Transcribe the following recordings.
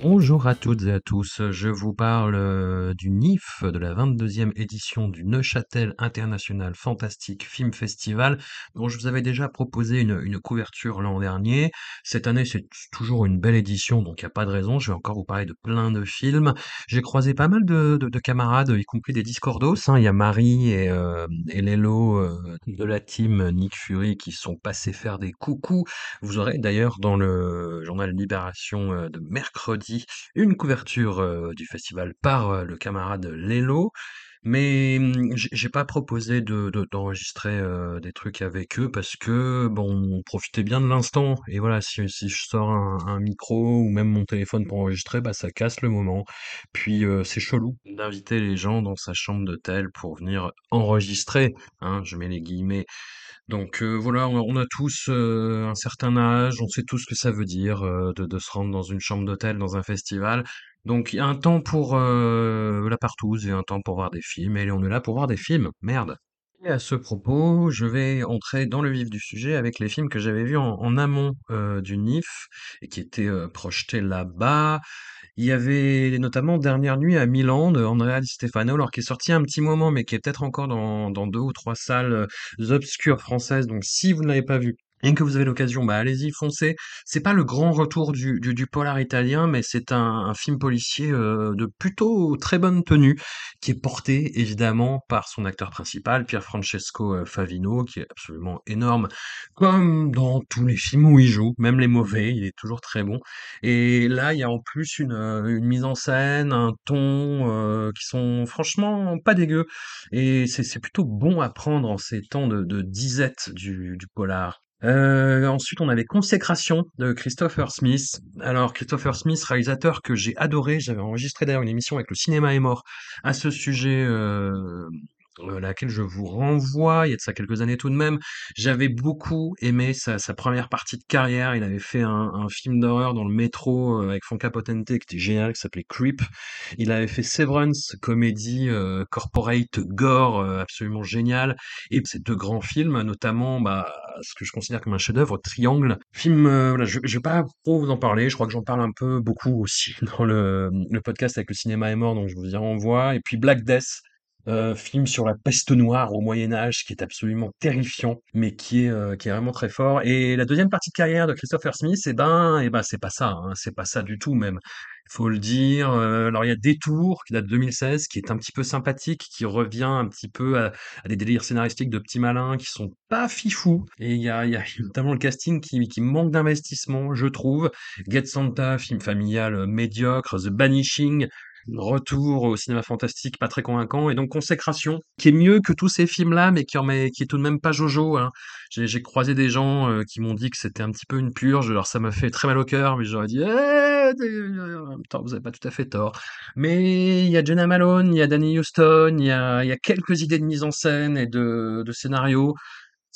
Bonjour à toutes et à tous, je vous parle euh, du NIF, de la 22e édition du Neuchâtel International Fantastic Film Festival, dont je vous avais déjà proposé une, une couverture l'an dernier. Cette année, c'est toujours une belle édition, donc il n'y a pas de raison, je vais encore vous parler de plein de films. J'ai croisé pas mal de, de- de camarades, y compris des Discordos, hein. il y a Marie et, euh, et euh, de la team Nick Fury qui sont passés faire des coucous. Vous aurez d'ailleurs dans le journal Libération euh, de mercredi une couverture euh, du festival par euh, le camarade Lélo. Mais hum, j'ai pas proposé de, de- d'enregistrer euh, des trucs avec eux parce que bon, profitez bien de l'instant. Et voilà, si, je sors un, micro ou même mon téléphone pour enregistrer, bah ça casse le moment. Puis c'est chelou d'inviter les gens dans sa chambre d'hôtel pour venir enregistrer. Hein, je mets les guillemets. Donc euh, voilà, on a, tous euh, un certain âge, on sait tous ce que ça veut dire euh, de, se rendre dans une chambre d'hôtel, dans un festival. Donc il y a un temps pour la partouze et un temps pour voir des films, et on est là pour voir des films, merde. Et à ce propos, je vais entrer dans le vif du sujet avec les films que j'avais vus en, en amont du NIF et qui étaient projetés là-bas. Il y avait notamment Dernière nuit à Milan de Andrea Di Stefano, alors qui est sorti un petit moment, mais qui est peut-être encore dans, dans deux ou trois salles euh, obscures françaises. Donc si vous ne l'avez pas vu, et que vous avez l'occasion, bah allez-y, foncez. C'est pas le grand retour du, du, du polar italien, mais c'est un, un film policier euh, de plutôt très bonne tenue, qui est porté évidemment par son acteur principal, Pier Francesco euh, Favino, qui est absolument énorme, comme dans tous les films où il joue, même les mauvais, il est toujours très bon. Et là, il y a en plus une, euh, une mise en scène, un ton euh, qui sont franchement pas dégueux. Et c'est plutôt bon à prendre en ces temps de, de disette du, du polar. Euh, ensuite, on avait Consécration de Christopher Smith. Alors, Christopher Smith, réalisateur que j'ai adoré, j'avais enregistré d'ailleurs une émission avec le cinéma est mort à ce sujet, euh, euh, laquelle je vous renvoie, il y a de ça quelques années tout de même. J'avais beaucoup aimé sa, sa première partie de carrière. Il avait fait un, un film d'horreur dans le métro euh, avec Franca Potente qui était génial, qui s'appelait Creep. Il avait fait Severance, comédie euh, corporate gore euh, absolument géniale. Et ces deux grands films, notamment bah, ce que je considère comme un chef-d'œuvre, Triangle. Film, euh, voilà, je, je vais pas trop vous en parler. Je crois que j'en parle un peu beaucoup aussi dans le, le podcast avec le cinéma est mort, donc je vous y renvoie. Et puis Black Death. Euh, film sur la peste noire au Moyen Âge qui est absolument terrifiant, mais qui est euh, qui est vraiment très fort. Et la deuxième partie de carrière de Christopher Smith, eh ben, eh ben, c'est pas ça, hein, c'est pas ça du tout même. Faut le dire. Euh, alors il y a Détour qui date de 2016, qui est un petit peu sympathique, qui revient un petit peu à, des délires scénaristiques de petits malins qui sont pas fifous. Et il y a, y a notamment le casting qui, qui manque d'investissement, je trouve. Get Santa, film familial euh, médiocre, The Banishing, retour au cinéma fantastique pas très convaincant et donc Consécration qui est mieux que tous ces films là mais qui en met, qui est tout de même pas Jojo hein. j'ai croisé des gens euh, qui m'ont dit que c'était un petit peu une purge alors ça m'a fait très mal au cœur mais j'aurais dit eh, temps vous avez pas tout à fait tort mais il y a Jenna Malone il y a Danny Houston il y a, y a quelques idées de mise en scène et de, de scénario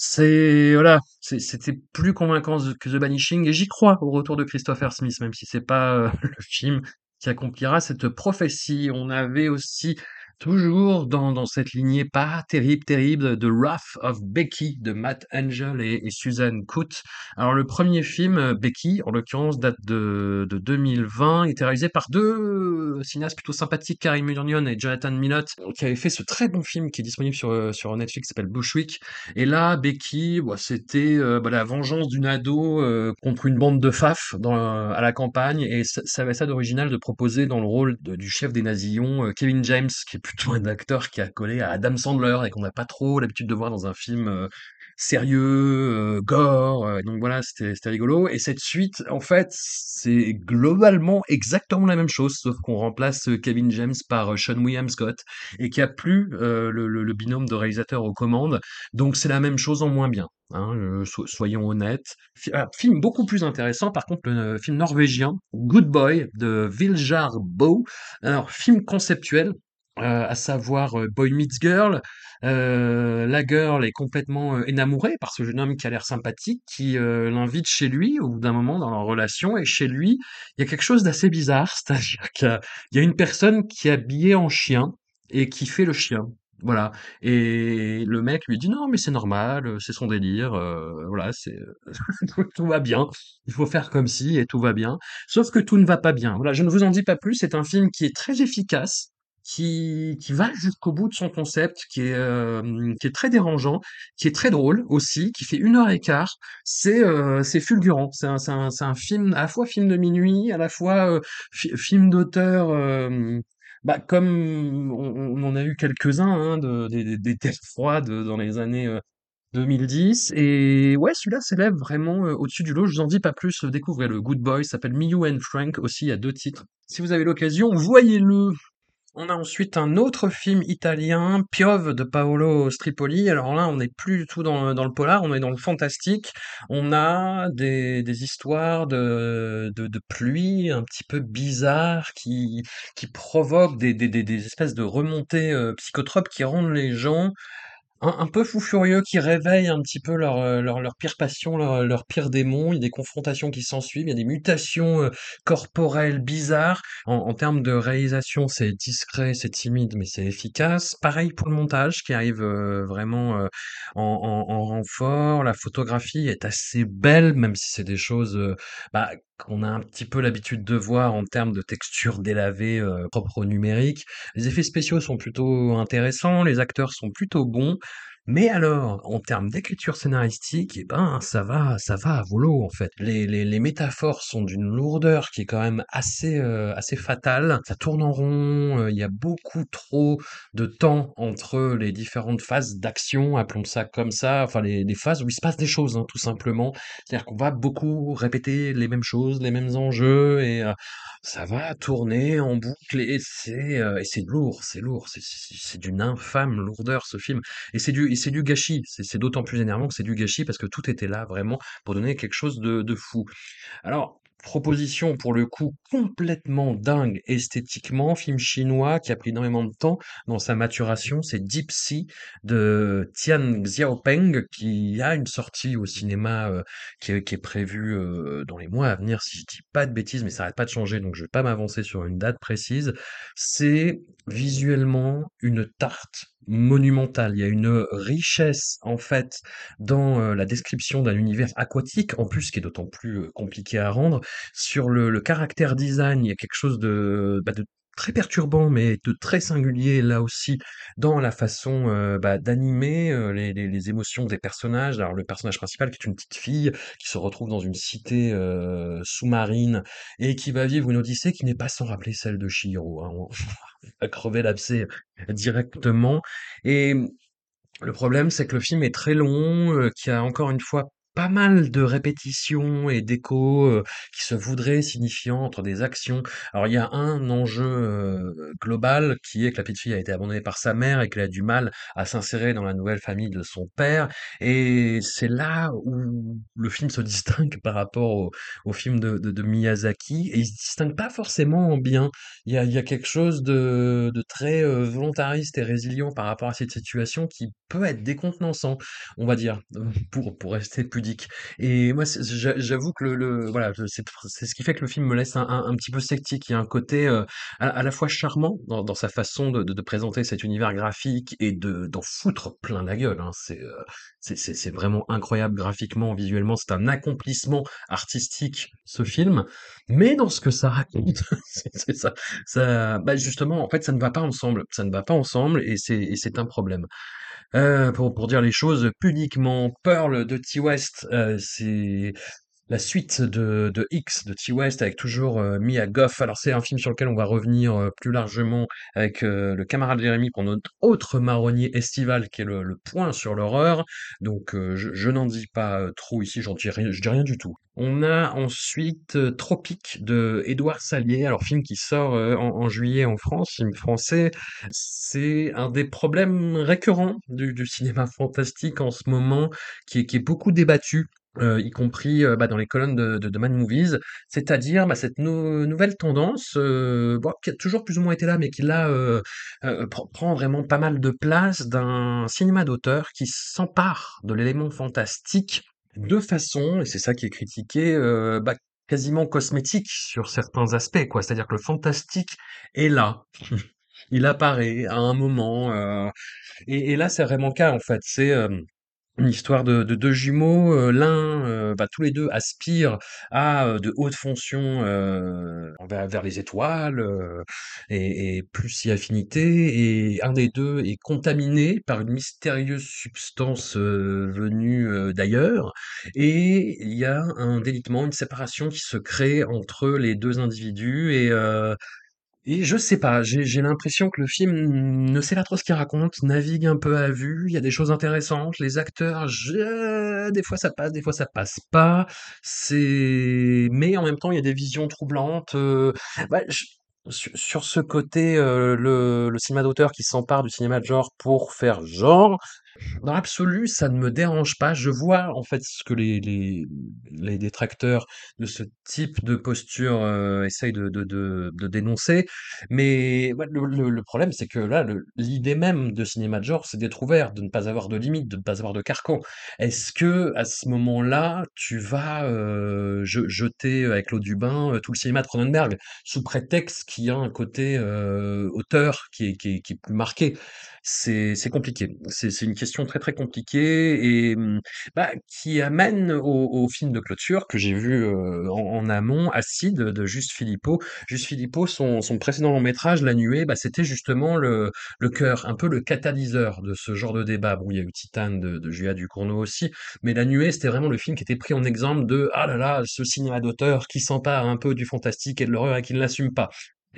c'est voilà, c'était plus convaincant que The Banishing et j'y crois au retour de Christopher Smith, même si c'est pas euh, le film qui accomplira cette prophétie. On avait aussi toujours dans, dans cette lignée pas terrible, terrible de Wrath of Becky de Matt Angel et, et Suzanne Coote. Alors le premier film, euh, Becky, en l'occurrence, date de, de 2020, était réalisé par deux cinéastes plutôt sympathiques, Karim Union et Jonathan Millott, qui avaient fait ce très bon film qui est disponible sur, euh, sur Netflix, qui s'appelle Bushwick. Et là, Becky, bah, c'était euh, bah, la vengeance d'une ado euh, contre une bande de faf dans, euh, à la campagne, et ça, avait ça d'original de proposer dans le rôle du chef des nazillons, euh, Kevin James, qui est plutôt un acteur qui a collé à Adam Sandler et qu'on n'a pas trop l'habitude de voir dans un film euh, sérieux, euh, gore. euh, donc voilà, c'était rigolo. Et cette suite, en fait, c'est globalement exactement la même chose, sauf qu'on remplace Kevin James par Sean William Scott et qu'il n'y a plus euh, le, le- binôme de réalisateur aux commandes. Donc c'est la même chose en moins bien. Hein, so- soyons honnêtes. Ah, film beaucoup plus intéressant, par contre, le film norvégien Good Boy de Viljar Bo. Alors, film conceptuel, euh, à savoir euh, Boy Meets Girl. Euh, la girl est complètement euh, énamourée par ce jeune homme qui a l'air sympathique, qui euh, l'invite chez lui au bout d'un moment dans leur relation. Et chez lui, il y a quelque chose d'assez bizarre, c'est-à-dire qu'il y a, une personne qui est habillée en chien et qui fait le chien. Voilà. Et le mec lui dit non, mais c'est normal, c'est son délire, euh, voilà, c'est tout va bien. Il faut faire comme si et tout va bien. Sauf que tout ne va pas bien. Voilà, je ne vous en dis pas plus. C'est un film qui est très efficace, qui qui va jusqu'au bout de son concept, qui est euh, qui est très dérangeant, qui est très drôle aussi, qui fait une heure et quart. C'est euh, fulgurant. C'est un un un film à la fois film de minuit, à la fois euh, fi- film d'auteur. euh, bah, comme on, en a eu quelques-uns, hein, de, des, des, terres froides dans les années euh, 2010. Et ouais, celui-là s'élève vraiment euh, au-dessus du lot. Je vous en dis pas plus. euh, Découvrez le Good Boy. s'appelle Me You and Frank aussi. Il y a deux titres. Si vous avez l'occasion, voyez-le. On a ensuite un autre film italien, Piove de Paolo Stripoli. Alors là, on n'est plus du tout dans, le polar, on est dans le fantastique. On a des, histoires de, de, pluie un petit peu bizarres qui, provoquent des espèces de remontées euh, psychotropes qui rendent les gens un, peu fou furieux qui réveille un petit peu leur, euh, leur, leur pire passion, leur, leur pire démon. Il y a des confrontations qui s'ensuivent, il y a des mutations euh, corporelles bizarres. En, en termes de réalisation, c'est discret, c'est timide, mais c'est efficace. Pareil pour le montage qui arrive euh, vraiment euh, en, en, en renfort. La photographie est assez belle, même si c'est des choses euh, bah, qu'on a un petit peu l'habitude de voir en termes de texture délavée euh, propre au numérique. Les effets spéciaux sont plutôt intéressants, les acteurs sont plutôt bons. Mais alors, en termes d'écriture scénaristique, eh ben, ça va, ça va à volo, en fait. Les, les, les métaphores sont d'une lourdeur qui est quand même assez, euh, assez fatale. Ça tourne en rond, euh, il y a beaucoup trop de temps entre les différentes phases d'action, appelons ça comme ça, enfin, les, les phases où il se passe des choses, hein, tout simplement. C'est-à-dire qu'on va beaucoup répéter les mêmes choses, les mêmes enjeux, et euh, ça va tourner en boucle, et c'est, euh, et c'est lourd, c'est lourd, c'est, c'est c'est d'une infâme lourdeur, ce film. Et c'est du, et c'est du gâchis. C'est c'est d'autant plus énervant que c'est du gâchis parce que tout était là vraiment pour donner quelque chose de, de fou. Alors, proposition pour le coup complètement dingue esthétiquement, film chinois qui a pris énormément de temps dans sa maturation, c'est Deep Sea de Tian Xiaopeng qui a une sortie au cinéma euh, qui est, qui prévue euh, dans les mois à venir si je dis pas de bêtises, mais ça arrête pas de changer donc je vais pas m'avancer sur une date précise. C'est visuellement une tarte monumentale. Il y a une richesse en fait dans euh, la description d'un univers aquatique, en plus qui est d'autant plus euh, compliqué à rendre. Sur le, le caractère design, il y a quelque chose de, bah, de très perturbant, mais de très singulier là aussi dans la façon euh, bah, d'animer euh, les, émotions des personnages. Alors le personnage principal qui est une petite fille qui se retrouve dans une cité euh, sous-marine et qui va vivre une odyssée qui n'est pas sans rappeler celle de Chihiro. Hein. On va crever l'abcès directement. Et le problème, c'est que le film est très long, y a encore une fois pas mal de répétitions et d'échos qui se voudraient signifiants entre des actions. Alors il y a un enjeu global qui est que la petite fille a été abandonnée par sa mère et qu'elle a du mal à s'insérer dans la nouvelle famille de son père. Et c'est là où le film se distingue par rapport au, film de, Miyazaki. Et il se distingue pas forcément en bien. Il y a, quelque chose de, très volontariste et résilient par rapport à cette situation qui peut être décontenançant, on va dire, pour, pour rester Et moi, j'avoue que le, voilà, c'est ce qui fait que le film me laisse un, petit peu sceptique. Il y a un côté euh, à, la fois charmant dans, sa façon de, présenter cet univers graphique et de d'en foutre plein la gueule. Hein. C'est euh, c'est vraiment incroyable graphiquement, visuellement. C'est un accomplissement artistique, ce film. Mais dans ce que ça raconte, c'est ça, bah justement, en fait, ça ne va pas ensemble. Ça ne va pas ensemble et c'est un problème. Euh, pour, pour dire les choses pudiquement, Pearl de T-West, euh, c'est la suite de, X de T West avec toujours euh, Mia Goff. Alors c'est un film sur lequel on va revenir euh, plus largement avec euh, le camarade Jérémy pour notre autre marronnier estival qui est le, point sur l'horreur. Donc je, n'en dis pas trop ici, j'en dis je dis rien du tout. On a ensuite Tropique de Édouard Salier, alors film qui sort en, juillet en France, film français. C'est un des problèmes récurrents du, cinéma fantastique en ce moment, qui est beaucoup débattu euh, y compris euh, bah, dans les colonnes de, de, de Mad Movies, c'est-à-dire bah, cette nou- nouvelle tendance euh, bon, qui a toujours plus ou moins été là, mais qui là euh, euh, pr- prend vraiment pas mal de place d'un cinéma d'auteur qui s'empare de l'élément fantastique de façon, et c'est ça qui est critiqué, bah, quasiment cosmétique sur certains aspects, quoi. C'est-à-dire que le fantastique est là. Il apparaît à un moment, et, et là c'est vraiment le cas en fait. C'est une histoire de, de deux jumeaux, euh, l'un, euh, bah, tous les deux aspirent à euh, de hautes fonctions vers, les étoiles et, plus si affinité, et un des deux est contaminé par une mystérieuse substance venue d'ailleurs, et il y a un délitement, une séparation qui se crée entre les deux individus, et et je sais pas, j'ai l'impression que le film ne sait pas trop ce qu'il raconte, navigue un peu à vue, il y a des choses intéressantes, les acteurs, je- des fois ça passe, des fois ça passe pas, c'est, mais en même temps il y a des visions troublantes. euh, bah, je- Sur sur ce côté, euh, le, le cinéma d'auteur qui s'empare du cinéma de genre pour faire genre, dans l'absolu, ça ne me dérange pas. Je vois en fait ce que les, les, les détracteurs de ce type de posture euh, essayent de, de, de, dénoncer. Mais le, problème, c'est que là, l'idée même de cinéma de genre, c'est d'être ouvert, de ne pas avoir de limites, de ne pas avoir de carcan. Est-ce que à ce moment-là, tu vas euh, je- jeter avec l'eau du bain euh, tout le cinéma de Cronenberg sous prétexte qu'il y a un côté auteur qui est, qui est, qui est plus marqué? C'est compliqué. C'est une question très, très compliquée et mmh, bah, qui amène au film de clôture que j'ai vu, en amont, Acide de Juste Philippot. Juste Philippot, son son précédent long métrage, La Nuée, bah, c'était justement le le cœur, un peu le catalyseur de ce genre de débat. Bon, il y a eu Titane de de Julia Ducournau aussi, mais La Nuée, c'était vraiment le film qui était pris en exemple de: «Ah là là, ce cinéma d'auteur qui s'empare un peu du fantastique et de l'horreur et qui ne l'assume pas».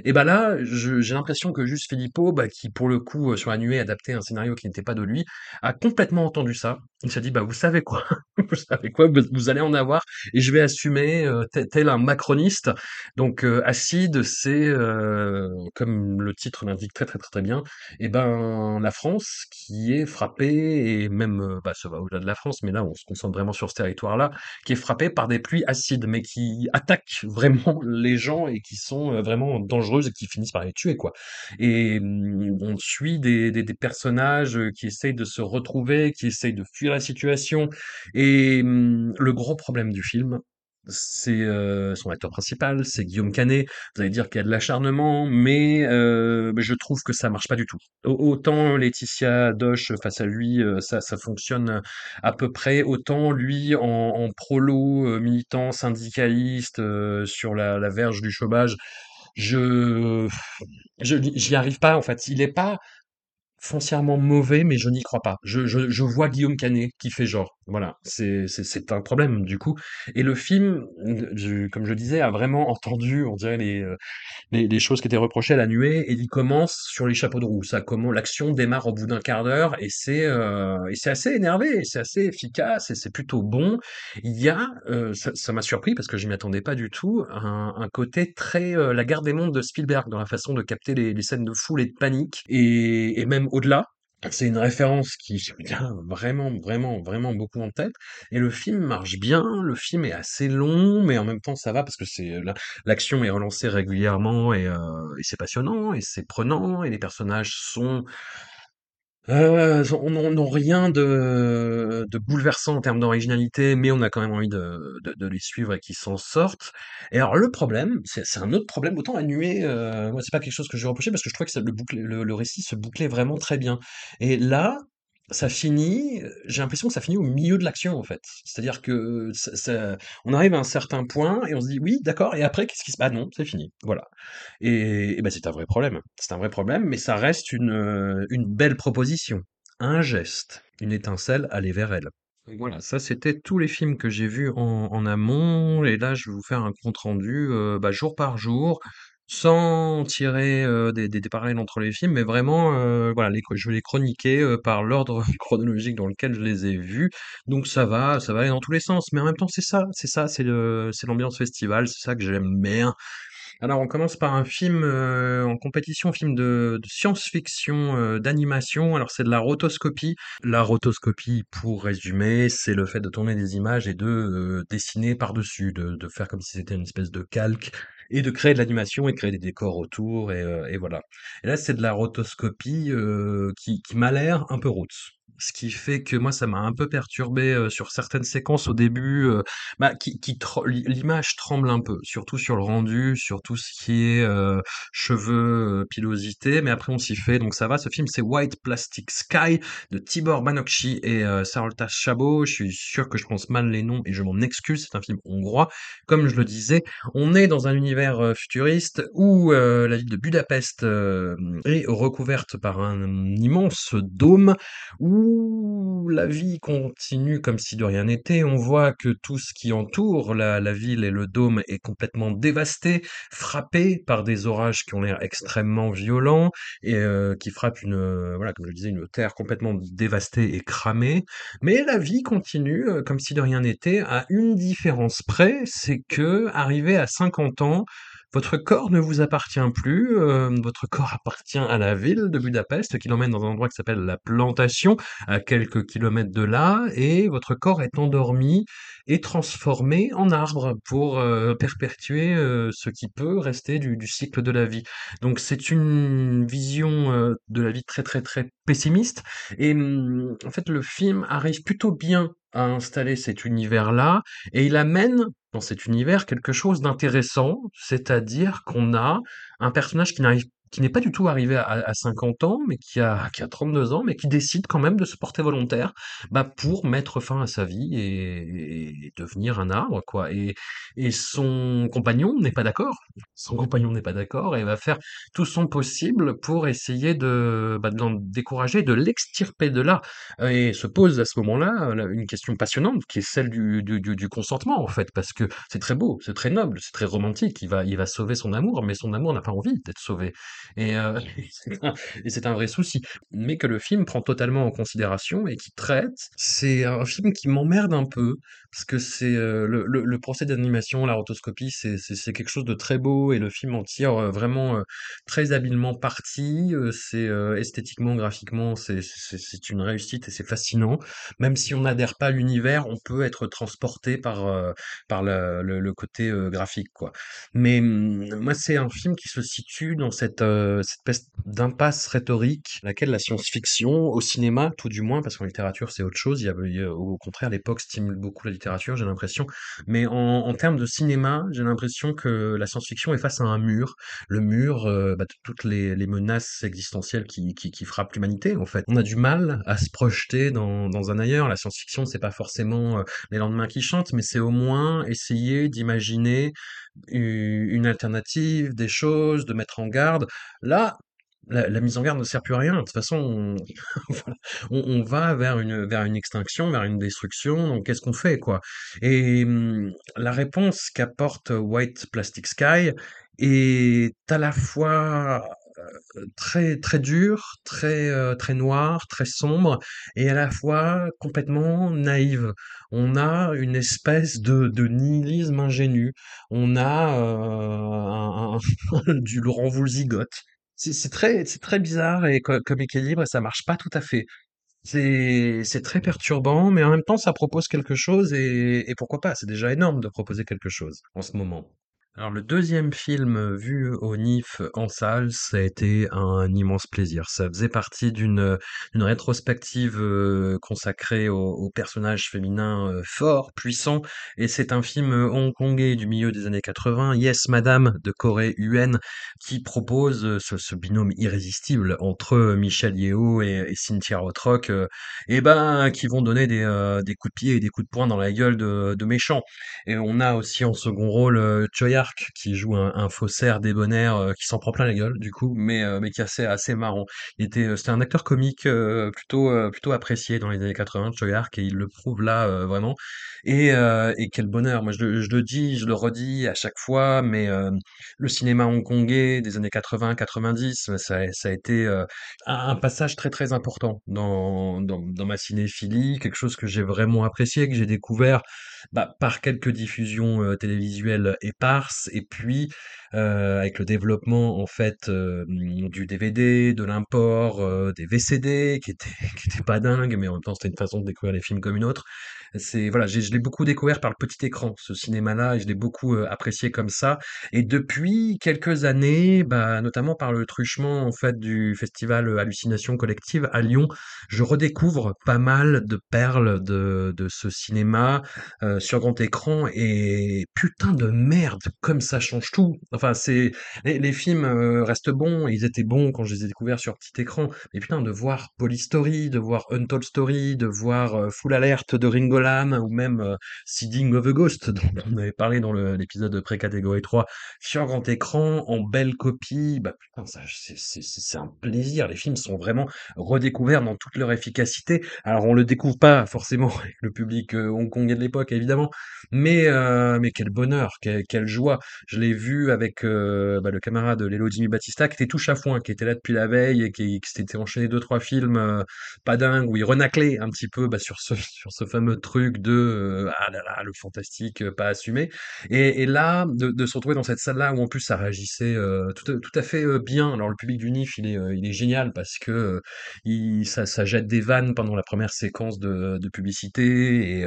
Et bah là, j'ai l'impression que juste Philippot, bah, qui pour le coup, heu, sur La Nuée adaptait un scénario qui n'était pas de lui, a complètement entendu ça. Il s'est dit: «Bah, vous savez quoi? Vous savez quoi? Vous allez en avoir et je vais assumer, heu, tel un macroniste». Donc heu, Acide, c'est, heu, comme le titre l'indique très, très, très, très bien, et ben, la France qui est frappée et même, bah, ça va au-delà de la France, mais là, on se concentre vraiment sur ce territoire-là, qui est frappée par des pluies acides, mais qui attaquent vraiment les gens et qui sont, vraiment dangereuses et qui finissent par les tuer, quoi. Et mmh, on suit des des personnages, qui essayent de se retrouver, qui essayent de fuir la situation et mmh, le gros problème du film, c'est, heu, son acteur principal, c'est Guillaume Canet. Vous allez dire qu'il y a de l'acharnement, mais heu, beh, je trouve que ça marche pas du tout. Au autant Laetitia Doche face à lui, heu, ça ça fonctionne, à peu près, autant lui en prolo, militant, syndicaliste, sur la la verge du chômage, je je j'y arrive pas en fait. Il est pas foncièrement mauvais, mais je n'y crois pas. Je, je, vois Guillaume Canet qui fait genre. Voilà, c'est un problème du coup. Et le film, comme je disais, a vraiment entendu, on dirait les euh, les, les choses qui étaient reprochées à la nuée, et il commence sur les chapeaux de roue. L'action démarre au bout d'un quart d'heure, et c'est euh, assez énervé, c'est assez efficace, et c'est plutôt bon. Il y a, euh, ça m'a surpris parce que je m'y attendais pas du tout, un, côté très euh, la guerre des mondes de Spielberg dans la façon de capter les, les scènes de foule et de panique, et, et même au-delà. C'est une référence qui vient vraiment, vraiment, vraiment beaucoup en tête. Et le film marche bien. Le film est assez long, mais en même temps ça va parce que c'est l'action est relancée régulièrement euh, et c'est passionnant et c'est prenant et les personnages sont euh, n'ont n'ont rien de, de bouleversant en termes d'originalité, mais on a quand même envie de, de, de les suivre et qu'ils s'en sortent. Et alors le problème, c'est un autre problème. Autant nuée, euh, moi c'est pas quelque chose que je vais reprocher parce que je trouvais que ça- le, le, le récit se bouclait vraiment très bien. Et là, ça finit, j'ai l'impression que ça finit au milieu de l'action en fait. C'est-à-dire que ça, on arrive à un certain point et on se dit oui, d'accord. Et après, qu'est-ce qui se passe? Ah non, c'est fini. Voilà. Et, ben c'est un vrai problème. C'est un vrai problème, mais ça reste une, euh, une belle proposition. Un geste, une étincelle, aller vers elle. Voilà, ça c'était tous les films que j'ai vus en amont et là je vais vous faire un compte rendu, heu, bah, jour par jour, sans tirer, des parallèles entre les films, mais vraiment, heu, voilà, les je vais les chroniquer, par l'ordre chronologique dans lequel je les ai vus. Donc ça va ça va aller dans tous les sens, mais en même temps c'est ça c'est ça, c'est l'ambiance festival, c'est ça que j'aime bien. Alors on commence par un film, en compétition, film de science-fiction, d'animation. Alors c'est de la rotoscopie. La rotoscopie, pour résumer, c'est le fait de tourner des images et de, dessiner par-dessus, de de faire comme si c'était une espèce de calque et de créer de l'animation et créer des décors autour et et voilà. Et là, c'est de la rotoscopie, heu, qui qui m'a l'air un peu roots. Ce qui fait que moi, ça m'a un peu perturbé, heu, sur certaines séquences au début, heu, bah, qui qui l'image tremble un peu, surtout sur le rendu, sur tout ce qui est, heu, cheveux, pilosité, mais après on s'y fait, donc ça va. Ce film, c'est White Plastic Sky de Tibor Banácsi et Sarolta Szabó. Je suis sûr que je prononce mal les noms et je m'en excuse, c'est un film hongrois. Comme je le disais, on est dans un univers, futuriste où, la ville de Budapest, est recouverte par un immense dôme, où la vie continue comme si de rien n'était. On voit que tout ce qui entoure la ville et le dôme est complètement dévasté, frappé par des orages qui ont l'air extrêmement violents et heu, qui frappent une, heu, voilà, comme je disais, une terre complètement dévastée et cramée. Mais la vie continue, heu, comme si de rien n'était, à une différence près, c'est que arrivé à 50 ans, votre corps ne vous appartient plus, heu, votre corps appartient à la ville de Budapest qui l'emmène dans un endroit qui s'appelle la Plantation, à quelques kilomètres de là et votre corps est endormi et transformé en arbre pour, heu, perpétuer, heu, ce qui peut rester du du cycle de la vie. Donc c'est une vision, de la vie très, très, très pessimiste et mmh, en fait, le film arrive plutôt bien installer cet univers-là et il amène dans cet univers quelque chose d'intéressant, c'est-à-dire qu'on a un personnage qui n'arrive qui n'est pas du tout arrivé à à 50 ans, mais qui a qui a 32 ans, mais qui décide quand même de se porter volontaire, bah, pour mettre fin à sa vie et et devenir un arbre, quoi et et son compagnon n'est pas d'accord. Son compagnon n'est pas d'accord et va faire tout son possible pour essayer de, bah, de l'en décourager, de l'extirper de là. Et se pose à ce moment-là, la une question passionnante qui est celle du du du consentement, en fait, parce que c'est très beau, c'est très noble, c'est très romantique. Il va il va sauver son amour, mais son amour n'a pas envie d'être sauvé et heu, c'est un et c'est un vrai souci. Mais que le film prend totalement en considération et qui traite. C'est un film qui m'emmerde un peu parce que c'est, heu, le le le procès d'animation, la rotoscopie, c'est quelque chose de très beau et le film en tire, heu, vraiment, très habilement parti. C'est, esthétiquement, graphiquement, c'est une réussite et c'est fascinant. Même si on n'adhère pas à l'univers, on peut être transporté par, par le le côté, graphique, quoi. Mais, mmh, moi, c'est un film qui se situe dans cette, heu, cette espèce d'impasse rhétorique, laquelle la science-fiction, au cinéma, tout du moins, parce qu'en littérature, c'est autre chose. Il y a il y a au contraire, l'époque stimule beaucoup la littérature, j'ai l'impression. Mais en termes de cinéma, j'ai l'impression que la science-fiction est face à un mur. Le mur, heu, bah, de toutes les menaces existentielles qui frappent l'humanité, en fait. On a du mal à se projeter dans un ailleurs. La science-fiction, c'est pas forcément, heu, les lendemains qui chantent, mais c'est au moins essayer d'imaginer une alternative, des choses, de mettre en garde. Là, la mise en garde ne sert plus à rien. De toute façon, on va vers une vers une extinction, vers une destruction, donc qu'est-ce qu'on fait, quoi? Et mmh, la réponse qu'apporte White Plastic Sky est à la fois, très très dure, très, heu, très noire, très sombre et à la fois complètement naïve. On a une espèce de de nihilisme ingénu. On a, un du Laurent Voulzigotte. C'est très c'est très bizarre et co comme équilibre ça marche pas tout à fait. C'est c'est très perturbant, mais en même temps ça propose quelque chose et pourquoi pas? C'est déjà énorme de proposer quelque chose en ce moment. Alors le deuxième film, vu au NIF en salle, ça a été un immense plaisir. Ça faisait partie d'une, rétrospective, heu, consacrée aux personnages féminins, heu, forts, puissants et c'est un film, hongkongais du milieu des années 80, Yes Madame de Corée Yuen, qui propose, heu, ce binôme irrésistible entre, heu, Michelle Yeoh et Cynthia Rothrock, et ben, qui vont donner des, des coups de pied et des coups de poing dans la gueule de de méchants et on a aussi en second rôle, heu, Qui joue un, un faussaire débonnaire euh, qui s'en prend plein la gueule du coup, mais euh, mais qui est assez assez marrant. Il était euh, c'était un acteur comique plutôt plutôt apprécié dans les années 80, Clarke, et il le prouve là vraiment. Et quel bonheur. Moi je, le- dis, je le redis à chaque fois, mais le cinéma hongkongais des années 80-90, ça, a- ça a été un passage très très important dans, dans, ma cinéphilie, quelque chose que j'ai vraiment apprécié, que j'ai découvert bah, par quelques diffusions télévisuelles éparses, et puis euh, avec le développement en fait euh, du DVD, de l'import, euh, des VCD, qui étaient qui pas dingues, mais en même temps c'était une façon de découvrir les films comme une autre. C'est voilà, je l'ai beaucoup découvert par le petit écran, ce cinéma-là, et je l'ai beaucoup apprécié comme ça. Et depuis quelques années, bah, notamment par le truchement en fait du festival Hallucination Collective à Lyon, je redécouvre pas mal de perles de, de ce cinéma sur grand écran et putain de merde, comme ça change tout. Enfin, c'est les, films euh, restent bons, ils étaient bons quand je les ai découverts sur petit écran, mais putain de voir Polystory, de voir Untold Story, de voir euh, Full Alert de Ringo Lam ou même euh, Seeding of a Ghost dont on avait parlé dans l'épisode pré-catégorie 3 sur grand écran, en belle copie, bah putain, c'est un plaisir. Les films sont vraiment redécouverts dans toute leur efficacité. Alors, on le découvre pas forcément avec le public hongkongais de l'époque, évidemment, mais, mais quel bonheur, quelle, quelle joie. Je l'ai vu avec euh, bah, le camarade Lelo Jimmy Battista, qui était tout chafouin, qui était là depuis la veille et qui, s'était enchaîné deux, trois films euh, pas dingues, où il renaclait un petit peu bah, sur, ce, fameux truc de euh, ah le fantastique pas assumé. Et, là, de, se retrouver dans cette salle-là où en plus ça réagissait tout, à- à fait bien. Alors le public du NIF, il est, génial parce que il, ça, jette des vannes pendant la première séquence de, publicité et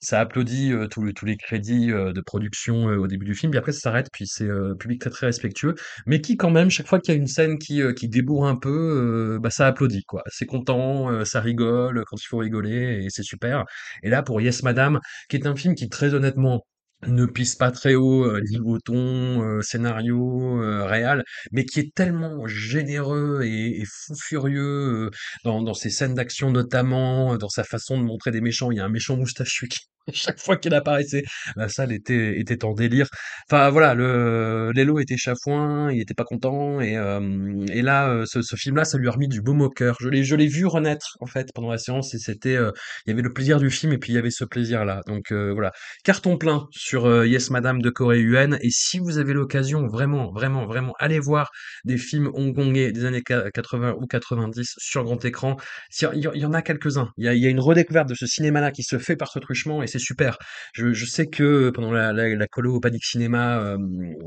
ça applaudit tous les, crédits de production au début du film. Ça s'arrête, puis c'est euh, public très très respectueux, mais qui quand même, chaque fois qu'il y a une scène qui, euh, qui débourre un peu, euh, bah, ça applaudit quoi. C'est content, euh, ça rigole quand il faut rigoler et c'est super. Et là pour Yes Madame, qui est un film qui très honnêtement ne pisse pas très haut euh, niveau ton, euh, scénario, réal, mais qui est tellement généreux et, fou furieux dans, ses scènes d'action notamment, dans sa façon de montrer des méchants. Il y a un méchant moustachu qui chaque fois qu'il apparaissait, la salle était était en délire. Enfin voilà, le Lelo était chafouin, il était pas content et euh, et là euh, ce, ce film-là, ça lui a remis du baume au cœur. Je l'ai je l'ai vu renaître en fait pendant la séance et c'était euh, il y avait le plaisir du film et puis il y avait ce plaisir-là. Donc euh, voilà, carton plein sur euh, Yes Madame de Corée UN. Et si vous avez l'occasion, vraiment, vraiment, vraiment, allez voir des films hongkongais des années 80 ou 90 sur grand écran. Il y, en a quelques-uns. Il y a, y a une redécouverte de ce cinéma-là qui se fait par ce truchement et c'est super. Je, sais que pendant la, colo au Panic Cinéma, euh,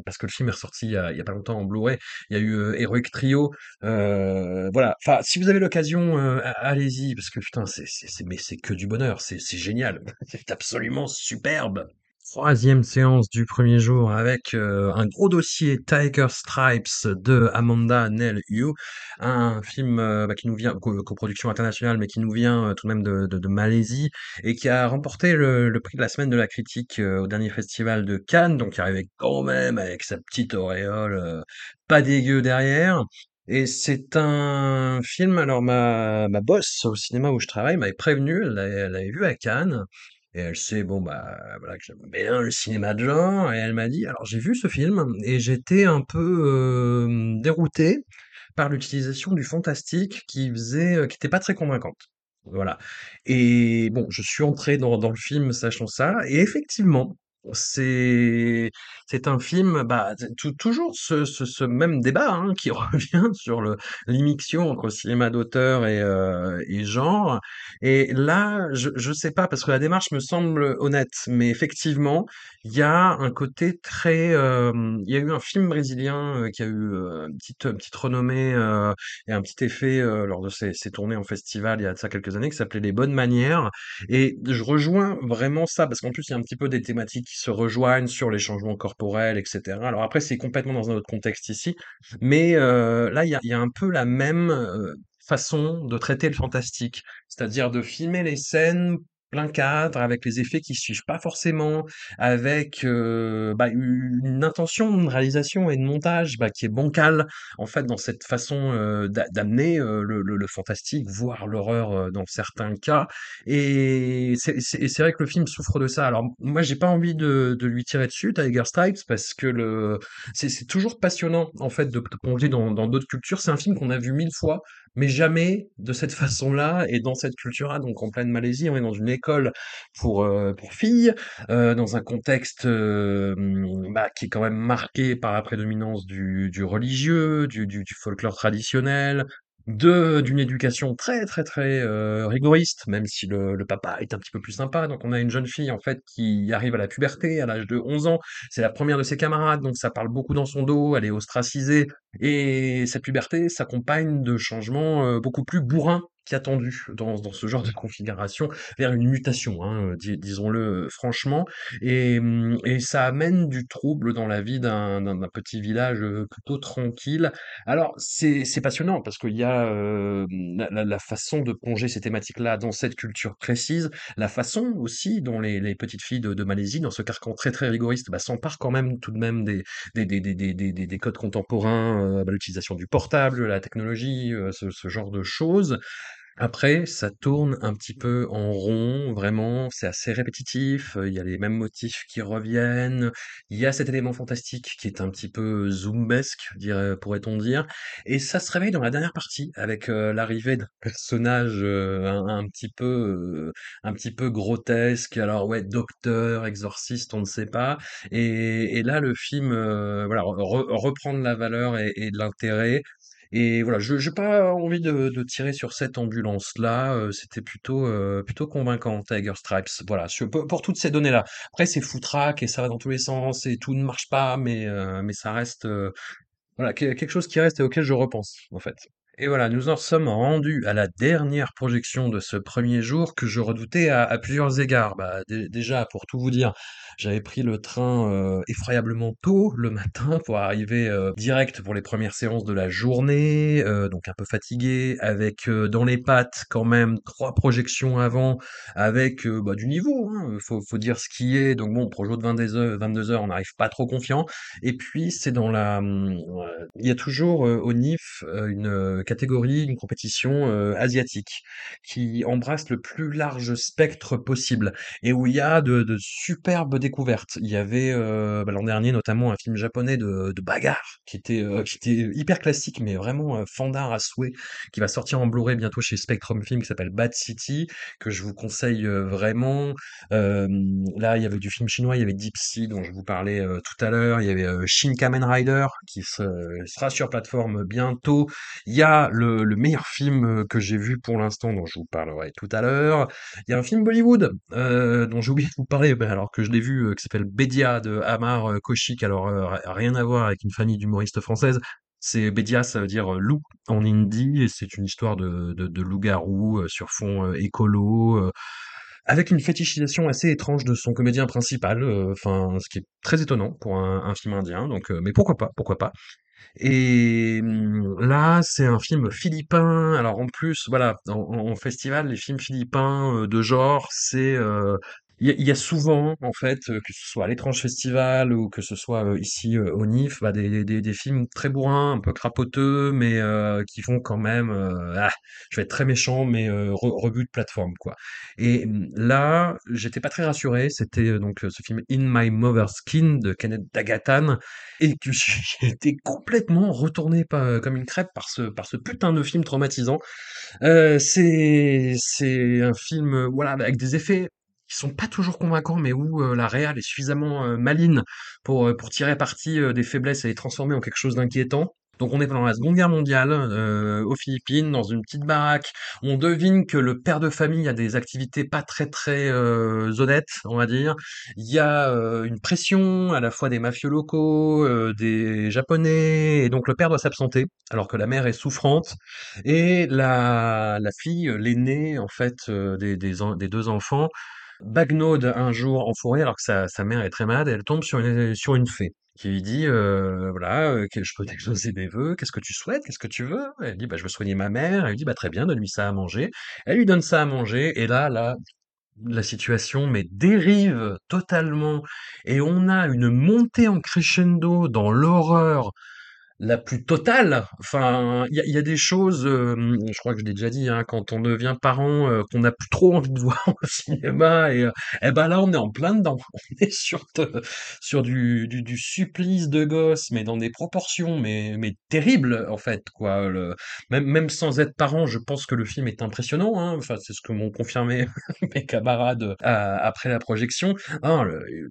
parce que le film est ressorti il y a, pas longtemps en Blu-ray, il y a eu euh, Heroic Trio. euh, voilà. Enfin, si vous avez l'occasion, euh, allez-y parce que putain, c'est, mais c'est que du bonheur. C'est génial. C'est absolument superbe. Troisième séance du premier jour avec euh, un gros dossier Tiger Stripes de Amanda Nell Yu, un film euh, bah, qui nous vient, co- coproduction internationale, mais qui nous vient euh, tout de même de, Malaisie et qui a remporté le, prix de la semaine de la critique au dernier festival de Cannes, donc qui arrivait quand même avec sa petite auréole pas dégueu derrière. Et c'est un film, alors ma, ma boss au cinéma où je travaille m'avait prévenu, elle l'avait vu à Cannes, et elle sait, bon, bah, voilà, que j'aime bien le cinéma de genre, et elle m'a dit, alors j'ai vu ce film, et j'étais un peu euh, dérouté par l'utilisation du fantastique qui faisait, euh, qui était pas très convaincante. Voilà. Et bon, je suis entré dans, dans le film sachant ça, et effectivement, c'est c'est un film, bah, toujours ce, ce, même débat hein, qui revient sur le l'immixtion entre cinéma d'auteur et, euh, et genre. Et là, je je sais pas parce que la démarche me semble honnête, mais effectivement, il y a un côté très. euh, il y a eu un film brésilien euh, qui a eu une petite petite renommée et un petit effet lors de ses, ses tournées en festival il y a de ça quelques années qui s'appelait Les Bonnes Manières. Et je rejoins vraiment ça parce qu'en plus il y a un petit peu des thématiques se rejoignent sur les changements corporels, etc. Alors après c'est complètement dans un autre contexte ici, mais euh, là il y a, y a un peu la même euh, façon de traiter le fantastique, c'est-à-dire de filmer les scènes plein cadre, avec les effets qui suivent pas forcément, avec, heu, bah, une intention de réalisation et de montage, bah, qui est bancale, en fait, dans cette façon, d'a d'amener, heu, le le le fantastique, voire l'horreur, dans certains cas et c'est vrai que le film souffre de ça. Alors moi, j'ai pas envie de de lui tirer dessus, Tiger Stripes, parce que c'est toujours passionnant, en fait, de de plonger dans d'autres cultures. C'est un film qu'on a vu 1000 fois, mais jamais de cette façon-là et dans cette culture-là. Donc en pleine Malaisie, on est dans une école pour, heu, pour filles, heu, dans un contexte, hem, bah, qui est quand même marqué par la prédominance du du religieux, du du folklore traditionnel, d'une éducation très, très, très, heu, rigoriste, même si le le papa est un petit peu plus sympa. Donc on a une jeune fille, en fait, qui arrive à la puberté à l'âge de 11 ans. C'est la première de ses camarades, donc ça parle beaucoup dans son dos, elle est ostracisée et cette puberté s'accompagne de changements, heu, beaucoup plus bourrins qu'attendu dans, dans, ce genre de configuration vers une mutation, hein, euh, disons-le euh, franchement. Et, hum, et, ça amène du trouble dans la vie d'un, d'un, petit village euh, plutôt tranquille. Alors c'est, c'est passionnant parce qu'il y a euh, la, la, façon de plonger ces thématiques-là dans cette culture précise, la façon aussi dont les, les petites filles de, de, Malaisie, dans ce carcan très très rigoriste, bah, s'emparent quand même tout de même des, des, des, des, des codes contemporains, l'utilisation du portable, la technologie, ce, ce genre de choses. Après, ça tourne un petit peu en rond, vraiment, c'est assez répétitif, heu, il y a les mêmes motifs qui reviennent, il y a cet élément fantastique qui est un petit peu zoumbesque, dirait pourrait-on dire et ça se réveille dans la dernière partie avec, heu, l'arrivée d'un personnage, un petit peu, un petit peu grotesque. Alors ouais, docteur, exorciste, on ne sait pas et là, le film, voilà, re re reprend de la valeur et et de l'intérêt et voilà, je j'ai pas envie de de tirer sur cette ambulance-là, heu, c'était plutôt, heu, plutôt convaincant, Tiger Stripes. Voilà, pour pour toutes ces données-là. Après, c'est foutraque et ça va dans tous les sens et tout ne marche pas, mais heu, mais ça reste, heu, voilà, que quelque chose qui reste et auquel je repense, en fait. Et voilà, nous en sommes rendus à la dernière projection de ce premier jour que je redoutais à, plusieurs égards. Bah, dé- déjà, pour tout vous dire, j'avais pris le train euh, effroyablement tôt le matin pour arriver euh, direct pour les premières séances de la journée, euh, donc un peu fatigué, avec euh, dans les pattes quand même trois projections avant, avec euh, bah, du niveau, hein, faut, faut dire ce qui est. Donc bon, projet de 22 heures, 22 heures, on n'arrive pas trop confiant. Et puis, c'est dans la, hum, il y a toujours euh, au NIF euh, une euh, catégorie, une compétition euh, asiatique qui embrasse le plus large spectre possible et où il y a de, superbes découvertes. Il y avait euh, bah, l'an dernier notamment un film japonais de, bagarre qui était, euh, qui était hyper classique mais vraiment fandard à souhait, qui va sortir en Blu-ray bientôt chez Spectrum Film qui s'appelle Bad City, que je vous conseille vraiment. Là, il y avait du film chinois, il y avait Deep dont je vous parlais tout à l'heure, il y avait Shin Kamen Rider qui se- sera sur plateforme bientôt. Il y a le, le meilleur film euh, que j'ai vu pour l'instant dont je vous parlerai tout à l'heure. Il y a un film Bollywood euh, dont j'ai oublié de vous parler alors que je l'ai vu euh, qui s'appelle Bedia de Amar Kaushik. Alors ri- rien à voir avec une famille d'humoristes françaises. C'est Bedia, ça veut dire loup en hindi, et c'est une histoire de, loup-garou sur fond écolo. avec une fétichisation assez étrange de son comédien principal, enfin, ce qui est très étonnant pour un un film indien, donc mais pourquoi pas, pourquoi pas? Et mmh, là, c'est un film philippin. Alors en plus, voilà, en festival, les films philippins, heu, de genre, c'est, heu, il y y a souvent, en fait, heu, que ce soit à l'étrange festival ou que ce soit, heu, ici, heu, au NIF, bah, des des des films très bourrins, un peu crapoteux, mais heu, qui font quand même, heu, ah, je vais être très méchant, mais re rebut de plateforme, quoi. Et mmh, là, j'étais pas très rassuré. C'était, donc, ce film In My Mother's Skin de Kenneth Dagathan et que j'ai été complètement retourné pa comme une crêpe par ce par ce putain de film traumatisant. C'est c'est un film, voilà, avec des effets qui sont pas toujours convaincants, mais où, heu, la réal est suffisamment, heu, maligne pour, heu, pour tirer parti, heu, des faiblesses et les transformer en quelque chose d'inquiétant. Donc on est pendant la Seconde Guerre mondiale, heu, aux Philippines, dans une petite baraque. On devine que le père de famille a des activités pas très, très, heu, honnêtes, on va dire. Il y a, heu, une pression à la fois des mafieux locaux, heu, des japonais et donc le père doit s'absenter alors que la mère est souffrante et la la fille, l'aînée en fait, des des des 2 enfants, bagnaude un jour en forêt alors que sa mère est très malade elle tombe sur une fée qui lui dit, heu, voilà, que: «Je peux t'exaucer des vœux, qu'est-ce que tu souhaites? Qu'est-ce que tu veux?» elle dit: «Bah, je veux soigner ma mère». Elle lui dit: «Bah, très bien, donne-lui ça à manger». Elle lui donne ça à manger et là là la situation, mais dérive totalement et on a une montée en crescendo dans l'horreur la plus totale. Enfin, il y y a des choses, euh, je crois que je l'ai déjà dit, hein, quand on devient parent, euh, qu'on n'a plus trop envie de voir au cinéma, et, euh, ben là, on est en plein dedans. On est sur, sur du, du, du supplice de gosse, mais dans des proportions, mais, mais terribles, en fait, quoi. Le- même, même sans être parent, je pense que le film est impressionnant, hein. Enfin, c'est ce que m'ont confirmé mes camarades après la projection. Hein, le-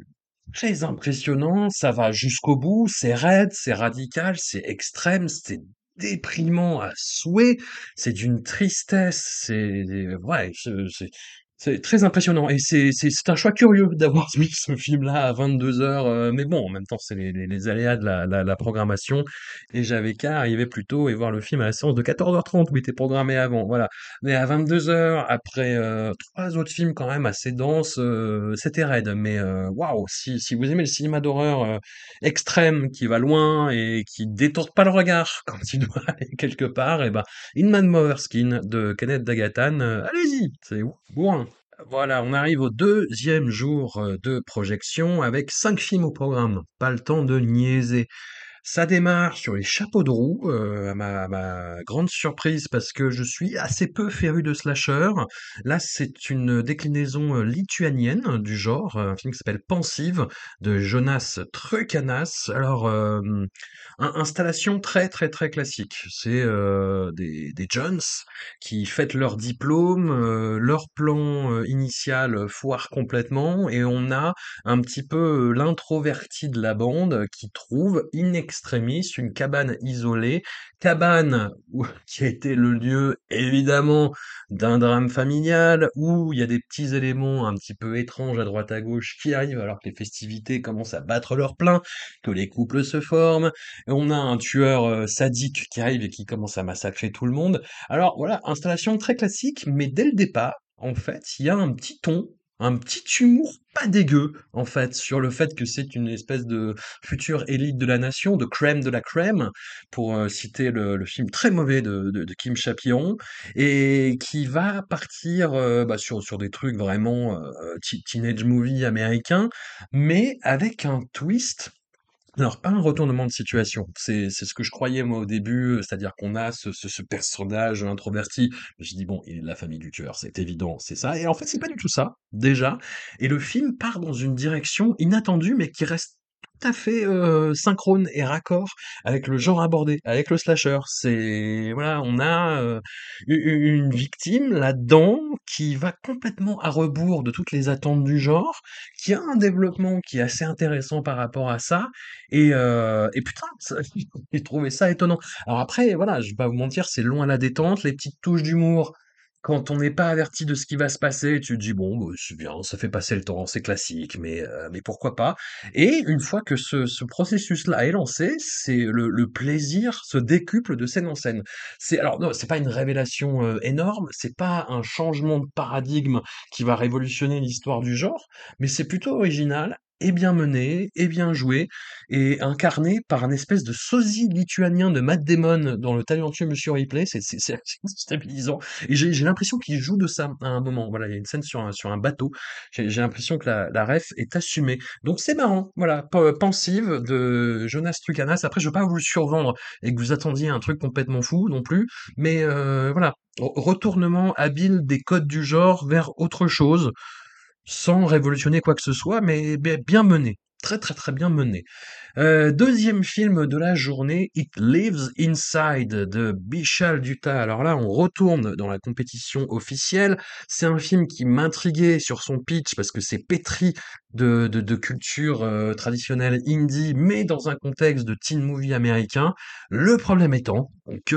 Très impressionnant, ça va jusqu'au bout, c'est raide, c'est radical, c'est extrême, c'est déprimant à souhait, c'est d'une tristesse, c'est ouais, c'est c'est- très impressionnant et c'est un choix curieux d'avoir mis ce film-là à 22 heures, euh, mais bon, en même temps, c'est les, les, aléas de la, la, programmation et j'avais qu'à arriver plus tôt et voir le film à la séance de 14h30 où il était programmé avant, voilà. Mais à 22 heures, après euh, trois autres films quand même assez denses, euh, c'était raide. Mais waouh, si, si vous aimez le cinéma d'horreur extrême qui va loin et qui détourne pas le regard quand il doit aller quelque part, et ben In Man Mower Skin de Kenneth Dagatan, allez-y, c'est bourrin. Voilà, on arrive au deuxième jour euh, de projection avec cinq films au programme. Pas le temps de niaiser. Ça démarre sur les chapeaux de roue, euh, à ma, grande surprise parce que je suis assez peu féru de slasher. Là, c'est une déclinaison euh, lituanienne du genre, un film qui s'appelle Pensive de Jonas Trukanas. Alors, euh, installation très très très classique. C'est des, des Jones qui fêtent leur diplôme, leur plan initial foire complètement et on a un petit peu l'introverti de la bande qui trouve in une cabane isolée, cabane qui a été le lieu évidemment d'un drame familial où il y a des petits éléments un petit peu étranges à droite à gauche qui arrivent alors que les festivités commencent à battre leur plein, que les couples se forment, et on a un tueur euh, sadique qui arrive et qui commence à massacrer tout le monde. Alors voilà, installation très classique, mais dès le départ, en fait, il y a un petit ton un petit humour pas dégueu, en fait, sur le fait que c'est une espèce de future élite de la nation, de crème de la crème, pour euh, citer le, film très mauvais de, Kim Chapiron, et qui va partir euh, bah, sur, sur des trucs vraiment euh, teenage movie américain, mais avec un twist alors, pas un retournement de situation. C'est, c'est ce que je croyais moi au début, euh, c'est-à-dire qu'on a ce, ce, ce personnage introverti. Je dis bon, il est de la famille du tueur, c'est évident, c'est ça. Et en fait, c'est pas du tout ça, déjà. Et le film part dans une direction inattendue, mais qui reste à fait euh, synchrone et raccord avec le genre abordé, avec le slasher. C'est voilà, on a euh, une victime là-dedans qui va complètement à rebours de toutes les attentes du genre, qui a un développement qui est assez intéressant par rapport à ça et, euh, et putain, j'ai trouvé ça étonnant. Alors après, voilà, je vais pas vous mentir, c'est long à la détente, les petites touches d'humour. Quand on n'est pas averti de ce qui va se passer, tu te dis bon, bah, c'est bien, ça fait passer le temps, c'est classique, mais euh, mais pourquoi pas? Et une fois que ce, ce processus-là est lancé, c'est le, le plaisir se décuple de scène en scène. C'est alors non, c'est pas une révélation euh, énorme, c'est pas un changement de paradigme qui va révolutionner l'histoire du genre, mais c'est plutôt original et bien mené, et bien joué, et incarné par un espèce de sosie lituanien de Matt Damon dans le talentueux Monsieur Ripley, c'est stabilisant. Et j'ai l'impression qu'il joue de ça à un moment. Voilà, il y a une scène sur un, sur un bateau, j'ai l'impression que la, la ref est assumée. Donc c'est marrant, voilà, Pensive de Jonas Trucanas. Après, je veux pas vous le survendre et que vous attendiez un truc complètement fou non plus, mais euh, voilà, Re- retournement habile des codes du genre vers autre chose sans révolutionner quoi que ce soit, mais bi- bien mené. Très très très bien mené. Euh, deuxième film de la journée, It Lives Inside de Bichal Dutta. Alors là, on retourne dans la compétition officielle. C'est un film qui m'intriguait sur son pitch parce que c'est pétri de, de, culture euh, traditionnelle indie, mais dans un contexte de teen movie américain. Le problème étant que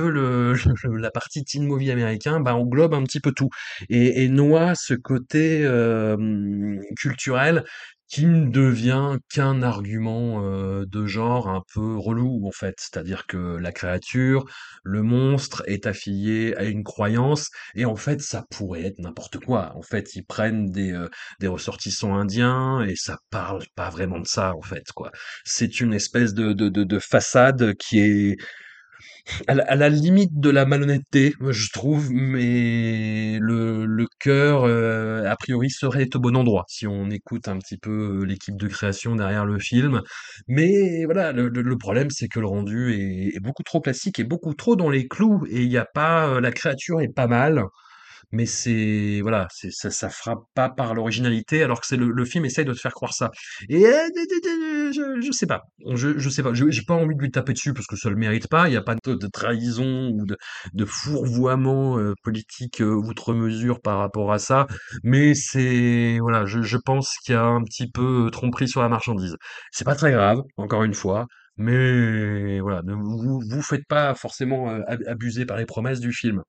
la partie teen movie américain bah, englobe un petit peu tout et, et noie ce côté euh, culturel qui ne devient qu'un argument de genre un peu relou en fait, c'est-à-dire que la créature, le monstre est affilié à une croyance et en fait ça pourrait être n'importe quoi. En fait, ils prennent des des ressortissants indiens et ça parle pas vraiment de ça en fait quoi. C'est une espèce de de de, de façade qui est à la, limite de la malhonnêteté, je trouve, mais le, le cœur, euh, a priori, serait au bon endroit si on écoute un petit peu euh, l'équipe de création derrière le film. Mais voilà, le, le- problème, c'est que le rendu est, beaucoup trop classique et beaucoup trop dans les clous, et il a pas, euh, la créature est pas mal. Mais c'est voilà, c'est ça ça frappe pas par l'originalité, alors que c'est le le film essaye de te faire croire ça. Et je je sais pas, je je sais pas, j'ai pas envie de lui taper dessus parce que ça le mérite pas. Il y a pas de trahison ou de de fourvoiement, heu, politique, heu, outre mesure par rapport à ça. Mais c'est voilà, je je pense qu'il y a un petit peu, heu, tromperie sur la marchandise. C'est pas très grave, encore une fois, mais voilà, ne vous vous faites pas forcément, ab abuser par les promesses du film.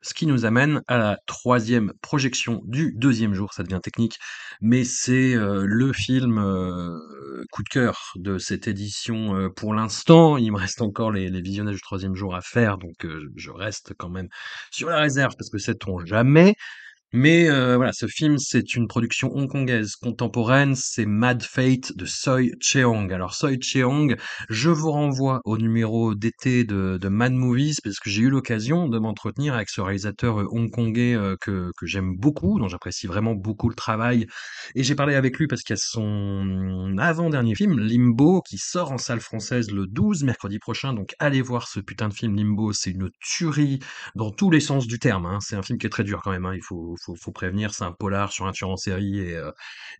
Ce qui nous amène à la troisième projection du deuxième jour, ça devient technique, mais c'est euh, le film euh, coup de cœur de cette édition euh, pour l'instant. Il me reste encore les, les visionnages du troisième jour à faire, donc je reste quand même sur la réserve parce que sait-on jamais. Mais euh, voilà, ce film, c'est une production hongkongaise contemporaine, c'est Mad Fate de Soi Cheong. Alors Soi Cheong, je vous renvoie au numéro d'été de, Mad Movies, parce que j'ai eu l'occasion de m'entretenir avec ce réalisateur euh, hongkongais euh, que, que j'aime beaucoup, dont j'apprécie vraiment beaucoup le travail. Et j'ai parlé avec lui parce qu'il y a son avant-dernier film, Limbo, qui sort en salle française le 12, mercredi prochain. Donc allez voir ce putain de film Limbo, c'est une tuerie dans tous les sens du terme. hein. C'est un film qui est très dur quand même. hein. Il faut, faut, faut prévenir. C'est un polar sur un tueur en série et euh,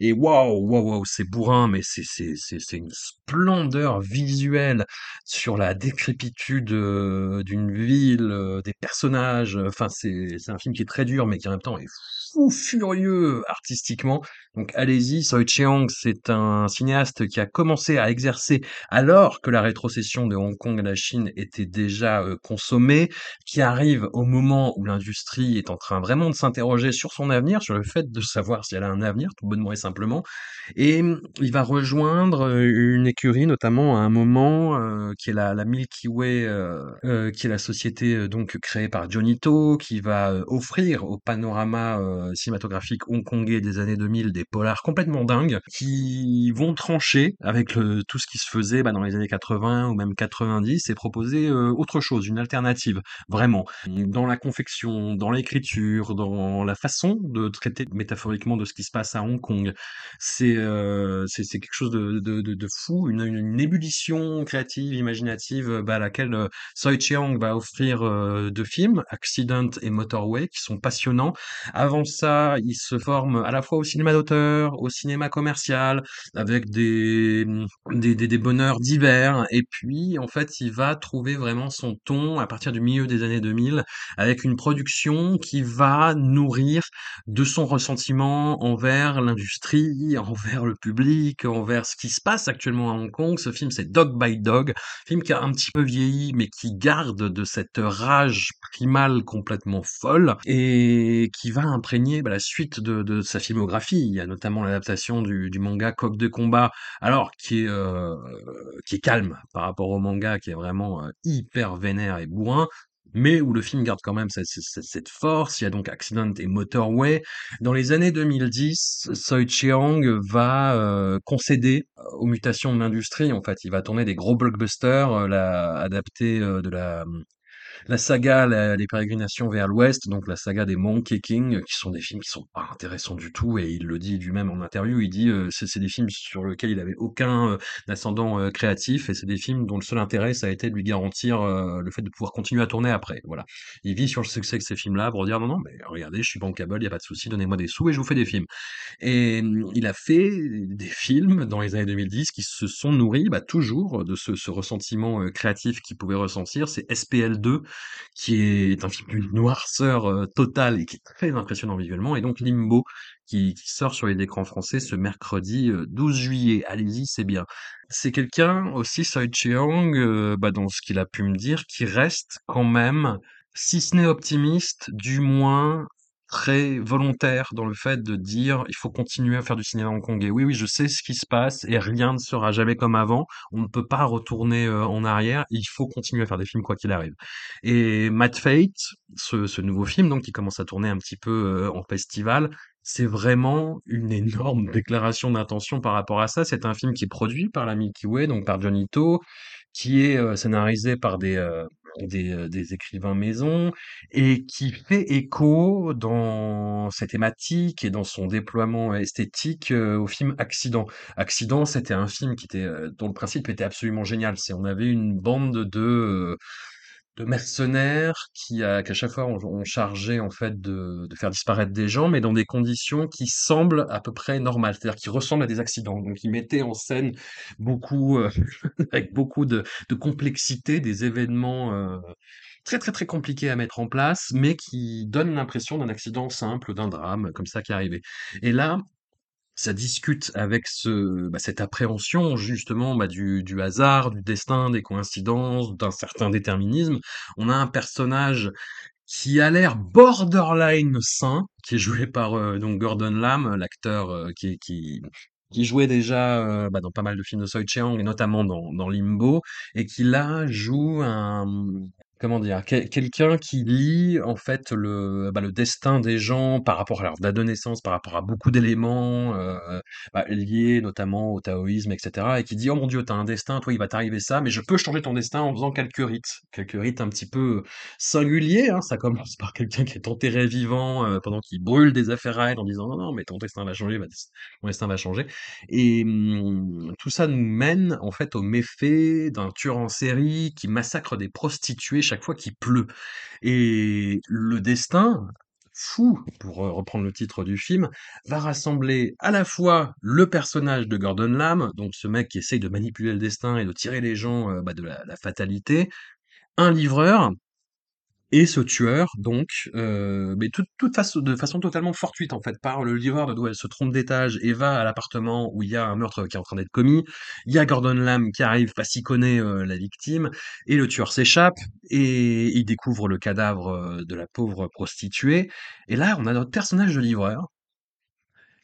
et waouh, waouh, waouh, c'est bourrin, mais c'est c'est c'est une splendeur visuelle sur la décrépitude euh, d'une ville, euh, des personnages. Enfin, c'est c'est un film qui est très dur, mais qui en même temps est fou furieux artistiquement. Donc allez-y. Soi Cheong, c'est un cinéaste qui a commencé à exercer alors que la rétrocession de Hong Kong à la Chine était déjà euh, consommée qui arrive au moment où l'industrie est en train vraiment de s'interroger sur son avenir, sur le fait de savoir si elle a un avenir, tout bonnement et simplement. Et mmh, il va rejoindre euh, une écurie, notamment à un moment, euh, qui est la, Milky Way, qui est la société donc créée par Johnny To, qui va offrir au panorama cinématographique hongkongais des années 2000 des polars complètement dingues, qui vont trancher avec le, tout ce qui se faisait bah, dans les années 80 ou même 90 et proposer euh, autre chose, une alternative vraiment. Dans la confection, dans l'écriture, dans la façon de traiter métaphoriquement de ce qui se passe à Hong Kong. C'est euh, quelque chose de, de, de, fou, une, une ébullition créative, imaginative, bah, à laquelle euh, Soi Chiang va offrir euh, deux films, Accident et Motorway, qui sont passionnants. Avant ça, il se forme à la fois au cinéma d'auteur, au cinéma commercial, avec des, des, des, bonheurs divers. Et puis, en fait, il va trouver vraiment son ton à partir du milieu des années 2000 avec une production qui va nourrir de son ressentiment envers l'industrie, envers le public, envers ce qui se passe actuellement à Hong Kong. Ce film, c'est Dog by Dog, film qui a un petit peu vieilli, mais qui garde de cette rage primale complètement folle et qui va imprégner bah, la suite de sa filmographie. Y a notamment l'adaptation du, manga Coq de combat, alors qui est euh, qui est calme par rapport au manga, qui est vraiment euh, hyper vénère et bourrin mais où le film garde quand même cette, force. Il y a donc Accident et Motorway. Dans les années 2010, Soi Chiang va euh, concéder aux mutations de l'industrie. En fait, il va tourner des gros blockbusters, adaptés de la la saga la- Les Pérégrinations vers l'Ouest, donc la saga des Monkey King, qui sont des films qui sont pas intéressants du tout, et il le dit lui-même en interview, il dit euh, c'est des films sur lesquels il avait aucun euh, ascendant euh, créatif, et c'est des films dont le seul intérêt, ça a été de lui garantir euh, le fait de pouvoir continuer à tourner après. Voilà. Il vit sur le succès de ces films-là pour dire non, non, mais regardez, je suis bankable, il n'y a pas de souci, donnez-moi des sous et je vous fais des films. Et mmh, il a fait des films dans les années 2010 qui se sont nourris bah, toujours de ce, ce ressentiment euh, créatif qu'il pouvait ressentir. C'est SPL2, qui est un film d'une noirceur euh, totale et qui est très impressionnant visuellement. Et donc Limbo, qui, sort sur les écrans français ce mercredi euh, 12 juillet. Allez-y, c'est bien. C'est quelqu'un aussi, Soi Cheong, euh, bah, dans ce qu'il a pu me dire, qui reste quand même, si ce n'est optimiste, du moins très volontaire dans le fait de dire il faut continuer à faire du cinéma hongkongais. Oui, oui, je sais ce qui se passe et rien ne sera jamais comme avant. On ne peut pas retourner euh, en arrière. Il faut continuer à faire des films quoi qu'il arrive. Et Mad Fate, ce, nouveau film donc qui commence à tourner un petit peu euh, en festival, c'est vraiment une énorme déclaration d'intention par rapport à ça. C'est un film qui est produit par la Milky Way, donc par Johnny To, qui est euh, scénarisé par des, des, heu, des écrivains maison et qui fait écho dans ses thématiques et dans son déploiement esthétique, heu, au film Accident. Accident, c'était un film qui était, heu, dont le principe était absolument génial. C'est on avait une bande de, de mercenaires qui à chaque fois on on chargeait en fait de faire disparaître des gens, mais dans des conditions qui semblent à peu près normales, c'est-à-dire qui ressemblent à des accidents. Donc ils mettaient en scène beaucoup, heu, avec beaucoup de de complexité, des événements, heu, très, très, très compliqués à mettre en place, mais qui donnent l'impression d'un accident simple, d'un drame comme ça qui est arrivé. Et là, ça discute avec ce bah, cette appréhension justement, bah, du du hasard, du destin, des coïncidences, d'un certain déterminisme. On a un personnage qui a l'air borderline sain, qui est joué par, heu, donc Gordon Lam, l'acteur, heu, qui qui qui jouait déjà, heu, bah, dans pas mal de films de Soi Chiang et notamment dans dans Limbo et qui là joue un, comment dire? Quel quelqu'un qui lit en fait le, bah, le destin des gens par rapport à leur date de naissance, par rapport à beaucoup d'éléments, heu, bah, liés notamment au taoïsme et cetera et qui dit: «Oh mon Dieu, tu as un destin, toi il va t'arriver ça, mais je peux changer ton destin en faisant quelques rites». Quelques rites un petit peu singuliers, hein. Ça commence par quelqu'un qui est enterré vivant, heu, pendant qu'il brûle des affaires en disant: «Non, non, mais ton destin va changer, mon destin va changer» et mmh, tout ça nous mène en fait aux méfaits d'un tueur en série qui massacre des prostituées chaque fois qu'il pleut. Et le destin, fou, pour, heu, reprendre le titre du film, va rassembler à la fois le personnage de Gordon Lam, donc ce mec qui essaye de manipuler le destin et de tirer les gens, heu, bah, de la fatalité, un livreur et ce tueur donc, heu, mais toute toute façon de façon totalement fortuite en fait, par le livreur de doit se trompe d'étage et va à l'appartement où il y a un meurtre qui est en train d'être commis. Il y a Gordon Lam qui arrive connaît, heu, la victime et le tueur s'échappe et il découvre le cadavre, heu, de la pauvre prostituée et là, on a notre personnage de livreur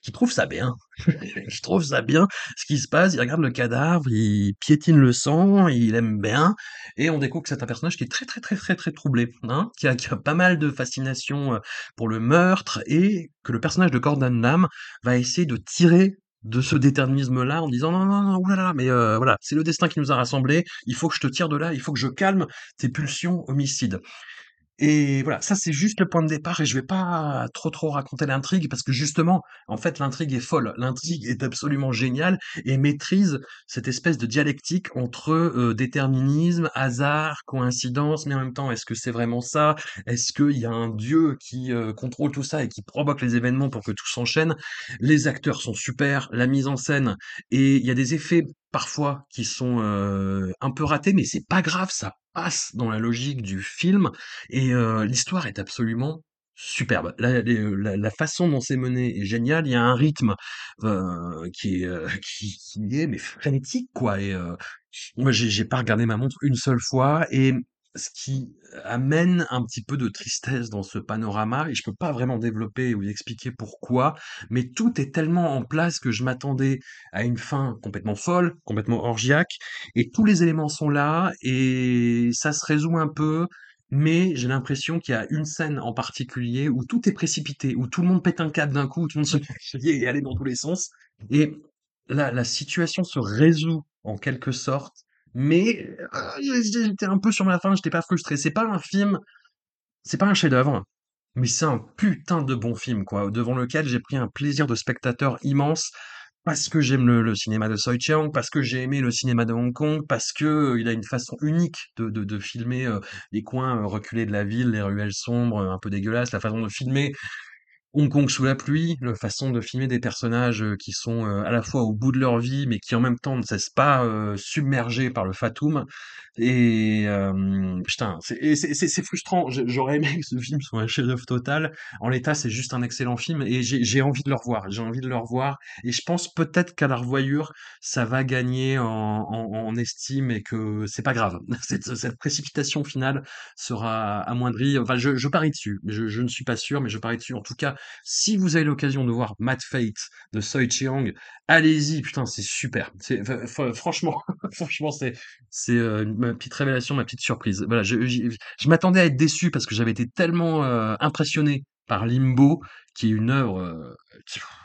qui trouve ça bien. Je trouve ça bien ce qui se passe. Il regarde le cadavre, il piétine le sang, il aime bien, et on découvre que c'est un personnage qui est très très très très très troublé, hein, qui a, qui a pas mal de fascination euh, pour le meurtre, et que le personnage de Gordon Lam va essayer de tirer de ce déterminisme-là en disant non non non oulala mais euh, voilà c'est le destin qui nous a rassemblés il faut que je te tire de là il faut que je calme tes pulsions homicides et voilà, ça c'est juste le point de départ et je vais pas trop trop raconter l'intrigue parce que justement, en fait, l'intrigue est folle. L'intrigue est absolument géniale et maîtrise cette espèce de dialectique entre euh, déterminisme, hasard, coïncidence, mais en même temps, est-ce que c'est vraiment ça? Est-ce qu'il y a un dieu qui euh, contrôle tout ça et qui provoque les événements pour que tout s'enchaîne? Les acteurs sont super, la mise en scène et il y a des effets parfois qui sont euh, un peu ratés, mais c'est pas grave, ça passe dans la logique du film et heu, l'histoire est absolument superbe. La les, la la façon dont c'est mené est géniale. Il y a un rythme, heu, qui est, heu, qui qui est mais frénétique quoi et heu, moi j'ai pas regardé ma montre une seule fois et ce qui amène un petit peu de tristesse dans ce panorama et je peux pas vraiment développer ou expliquer pourquoi, mais tout est tellement en place que je m'attendais à une fin complètement folle, complètement orgiaque et tous les éléments sont là et ça se résout un peu, mais j'ai l'impression qu'il y a une scène en particulier où tout est précipité, où tout le monde pète un câble d'un coup, tout le monde se crier et aller dans tous les sens et la la situation se résout en quelque sorte mais heu, j'étais un peu sur ma faim, j'étais pas frustré. C'est pas un film c'est pas un chef-d'œuvre, mais c'est un putain de bon film, quoi, devant lequel j'ai pris un plaisir de spectateur immense, parce que j'aime le cinéma de Tsoi Chiang, parce que j'ai aimé le cinéma de Hong Kong, parce que, heu, il a une façon unique de de filmer, heu, les coins, reculés de la ville, les ruelles sombres, un peu dégueulasses, la façon de filmer Hong Kong sous la pluie, la façon de filmer des personnages, heu, qui sont, heu, à la fois au bout de leur vie, mais qui en même temps ne cessent pas, heu, submergés par le fatum et hem, putain, c'est frustrant. J'aurais aimé que ce film soit un chef-d'œuvre total. En l'état, c'est juste un excellent film et j'ai envie de le revoir. J'ai envie de le revoir et je pense peut-être qu'à la revoyure, ça va gagner en estime et que c'est pas grave. Cette précipitation finale sera amoindrie. Enfin, je je parie dessus. Je je ne suis pas sûr, mais je parie dessus. En tout cas, si vous avez l'occasion de voir Mad Fate de Soi Chiang, allez-y, putain, c'est super. Franchement, franchement, c'est c'est euh, ma petite révélation, ma petite surprise. Voilà, je, je m'attendais à être déçu parce que j'avais été tellement euh, impressionné par Limbo, qui est une œuvre euh,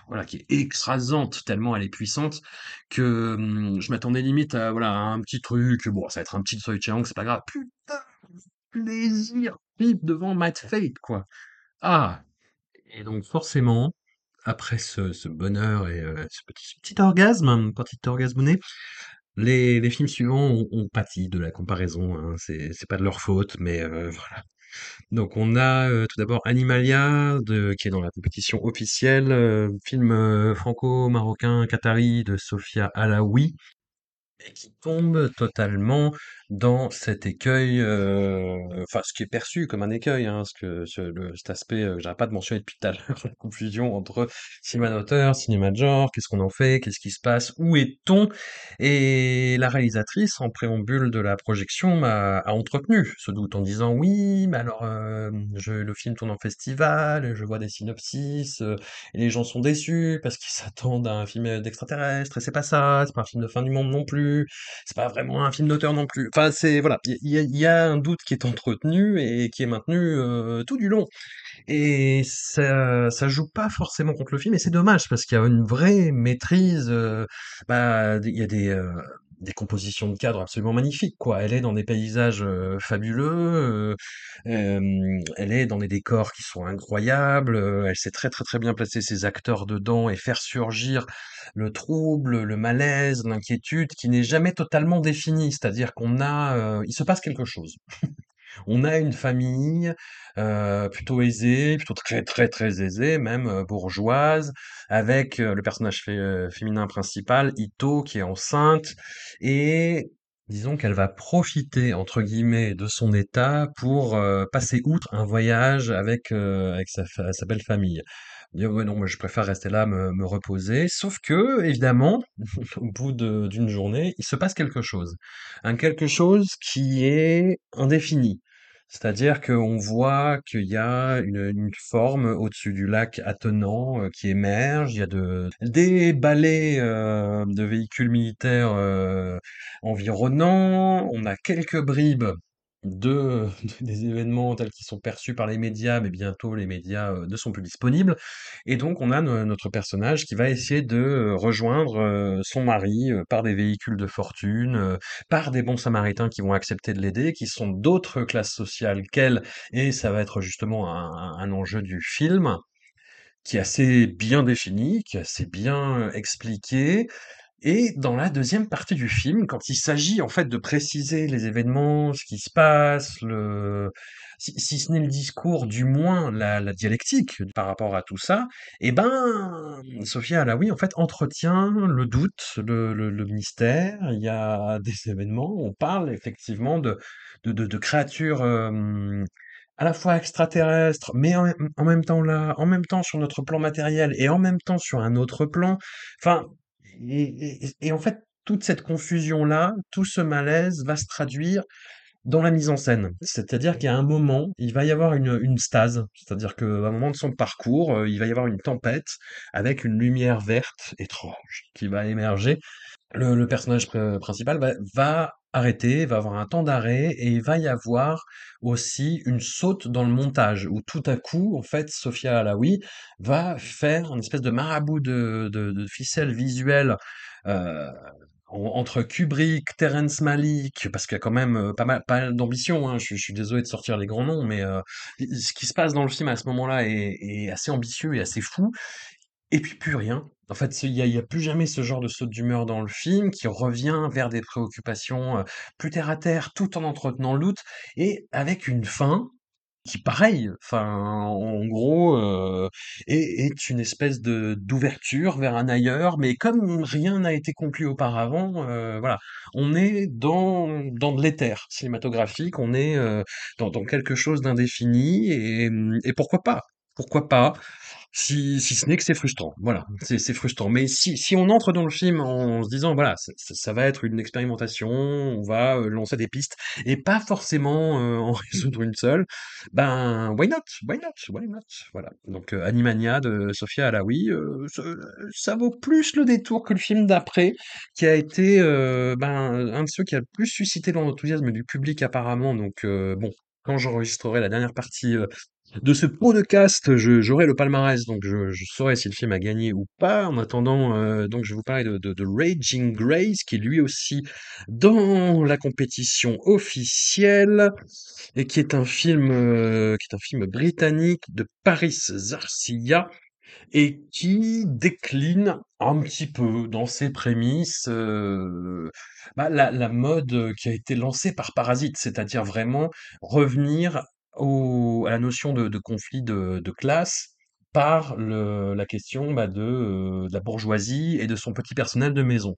voilà qui est écrasante tellement elle est puissante que hum, je m'attendais limite à voilà un petit truc. Bon, ça va être un petit Soi Chiang, c'est pas grave. Putain, plaisir vif devant Matt Fate, quoi. Ah! Et donc forcément, après ce, bonheur et euh, ce petit, orgasme, petit orgasme les, films suivants ont, pâti de la comparaison. Hein. C'est, pas de leur faute, mais euh, voilà. Donc on a euh, tout d'abord Animalia, qui est dans la compétition officielle, film franco-marocain qatari de Sofia Alaoui, et qui tombe totalement dans cet écueil, euh, enfin ce qui est perçu comme un écueil, hein, ce que cet aspect euh, que j'arrête pas de mentionner depuis tout à l'heure, la confusion entre cinéma d'auteur, cinéma de genre, qu'est-ce qu'on en fait, qu'est-ce qui se passe, où est-on? Et la réalisatrice, en préambule de la projection, a entretenu ce doute en disant oui, mais alors euh, le film tourne en festival, je vois des synopsis, et les gens sont déçus parce qu'ils s'attendent à un film d'extraterrestre, et c'est pas ça, c'est pas un film de fin du monde non plus, c'est pas vraiment un film d'auteur non plus. Enfin, c'est voilà, il y, y, a un doute qui est entretenu et qui est maintenu euh, tout du long. Et ça, ça joue pas forcément contre le film, et c'est dommage parce qu'il y a une vraie maîtrise. Euh, bah, il y a des euh, des compositions de cadres absolument magnifiques, quoi. Elle est dans des paysages fabuleux, elle est dans des décors qui sont incroyables, elle sait très très très bien placer ses acteurs dedans et faire surgir le trouble, le malaise, l'inquiétude qui n'est jamais totalement défini, c'est-à-dire qu'on a, il se passe quelque chose. On a une famille euh, plutôt aisée, plutôt très très très aisée, même euh, bourgeoise, avec euh, le personnage fé- féminin principal, Ito, qui est enceinte, et disons qu'elle va profiter entre guillemets de son état pour passer outre un voyage avec avec sa belle famille. Moi je préfère rester là, me, reposer. Sauf que évidemment, au bout d'une journée, il se passe quelque chose, un quelque chose qui est indéfini. C'est-à-dire qu'on voit qu'il y a une, une forme au-dessus du lac attenant euh, qui émerge. Il y a de, des balais euh, de véhicules militaires euh, environnants. On a quelques bribes de, des événements tels qu'ils sont perçus par les médias, mais bientôt les médias euh, ne sont plus disponibles. Et donc on a no- notre personnage qui va essayer de euh, rejoindre euh, son mari par des véhicules de fortune, par des bons samaritains qui vont accepter de l'aider, qui sont d'autres classes sociales qu'elle, et ça va être justement un, un enjeu du film qui est assez bien défini, qui est assez bien expliqué, et dans la deuxième partie du film, quand il s'agit en fait de préciser les événements, ce qui se passe, le... si, si ce n'est le discours, du moins la, dialectique par rapport à tout ça, eh ben, Sophia Alaoui en fait entretient le doute, le, le, mystère. Il y a des événements, on parle effectivement de, de créatures euh, à la fois extraterrestres, mais en, en même temps là, en même temps sur notre plan matériel et en même temps sur un autre plan. Enfin, et, en fait, toute cette confusion-là, tout ce malaise va se traduire dans la mise en scène. C'est-à-dire a un moment, il va y avoir une, stase, c'est-à-dire qu'à un moment de son parcours, euh, il va y avoir une tempête avec une lumière verte étrange qui va émerger. Le, personnage pr- principal va, arrêter, va avoir un temps d'arrêt et il va y avoir aussi une saute dans le montage où tout à coup, en fait, Sophia Alaoui va faire une espèce de marabout de, ficelle visuelle euh, entre Kubrick, Terrence Malick, parce qu'il y a quand même euh, pas mal, pas d'ambition, hein, je, suis désolé de sortir les grands noms, mais euh, ce qui se passe dans le film à ce moment-là est, assez ambitieux et assez fou. Et puis plus rien. En fait, il y a, y a plus jamais ce genre de saute d'humeur dans le film qui revient vers des préoccupations euh, plus terre à terre, tout en entretenant le et avec une fin qui, pareil, enfin, en gros, euh, est, une espèce de d'ouverture vers un ailleurs, mais comme rien n'a été conclu auparavant, euh, voilà, on est dans dans de l'éther cinématographique, on est euh, dans, dans quelque chose d'indéfini et, et pourquoi pas? Pourquoi pas? Si, si ce n'est que c'est frustrant, voilà, c'est frustrant. Mais si, si on entre dans le film en se disant, voilà, ça, va être une expérimentation, on va euh, lancer des pistes, et pas forcément euh, en résoudre une seule, ben, why not? Why not? Why not? Voilà. Donc, euh, Animania de Sofia Alaoui, ça, vaut plus le détour que le film d'après, qui a été ben, un de ceux qui a le plus suscité l'enthousiasme du public apparemment. Donc, bon, quand j'enregistrerai la dernière partie De ce podcast, j'aurai le palmarès, donc je saurai si le film a gagné ou pas. En attendant, heu, donc je vous parler de Raging Grace, qui est lui aussi dans la compétition officielle et qui est un film, heu, qui est un film britannique de Paris Zarcia et qui décline un petit peu dans ses prémices, heu, bah, la mode, qui a été lancée par Parasite. C'est-à-dire vraiment revenir à la notion de conflit de classe par la question, bah, de, heu, de la bourgeoisie et de son petit personnel de maison.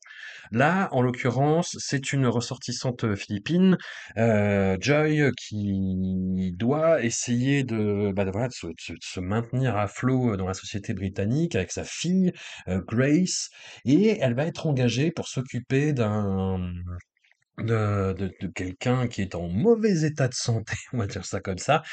Là, en l'occurrence, c'est une ressortissante, philippine, heu, Joy, qui doit essayer de, bah, de se maintenir à flot, dans la société britannique avec sa fille, heu, Grace et elle va être engagée pour s'occuper d'un, de quelqu'un qui est en mauvais état de santé, on va dire ça comme ça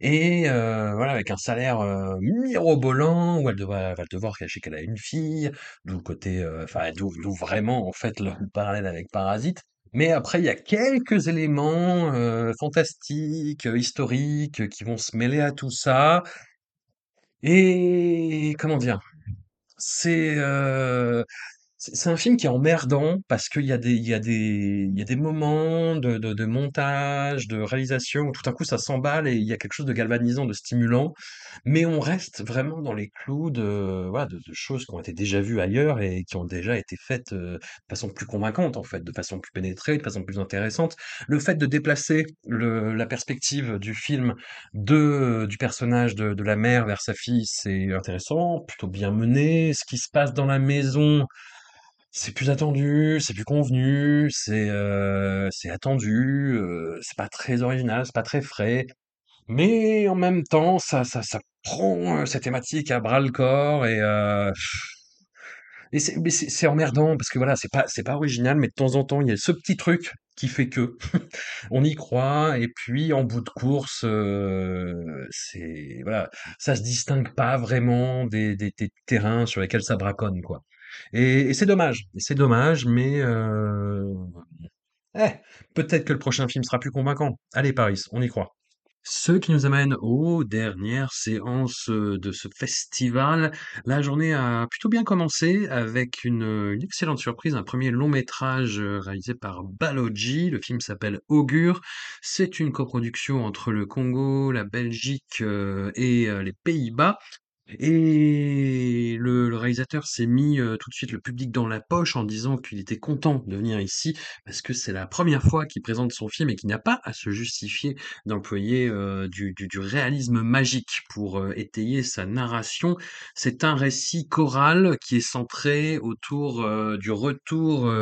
et heu, voilà, avec un salaire, heu, mirobolant, où elle devra elle va devoir cacher qu'elle a une fille, d'où côté, enfin, d'où vraiment, en fait, le le parallèle avec Parasite. Mais après, il y a quelques éléments, fantastiques, historiques, qui vont se mêler à tout ça et comment dire? C'est, c'est un film qui est emmerdant parce qu'il y a des il y a des il y a des moments de de de montage, de réalisation où tout à coup ça s'emballe et il y a quelque chose de galvanisant, de stimulant, mais on reste vraiment dans les clous de voilà, de de choses qui ont été déjà vues ailleurs et qui ont déjà été faites, heu, de façon plus convaincante en fait, de façon plus pénétrée, de façon plus intéressante. Le fait de déplacer le la perspective du film de du personnage de de la mère vers sa fille, c'est intéressant, plutôt bien mené. Ce qui se passe dans la maison, c'est plus attendu, c'est plus convenu, c'est, c'est attendu, heu, c'est pas très original, c'est pas très frais, mais en même temps, ça ça ça prend, heu, ces thématiques à bras-le-corps et heu et c'est mais c'est emmerdant parce que voilà, c'est pas c'est pas original, mais de temps en temps, il y a ce petit truc qui fait que on y croit et puis en bout de course, heu, c'est voilà, ça se distingue pas vraiment des des des terrains sur lesquels ça braconne, quoi et c'est dommage c'est dommage, mais heu, eh, peut-être que le prochain film sera plus convaincant. Allez Paris, on y croit. Ce qui nous amène aux dernières séances, de ce festival. La journée a plutôt bien commencé avec une, excellente surprise, un premier long métrage, heu, réalisé par Baloji. Le film s'appelle Augure. C'est une coproduction entre le Congo, la Belgique, heu et les Pays-Bas. Et le réalisateur s'est mis, tout de suite le public dans la poche en disant qu'il était content de venir ici parce que c'est la première fois qu'il présente son film et qu'il n'a pas à se justifier d'employer, du réalisme magique pour, étayer sa narration. C'est un récit choral qui est centré autour, du retour,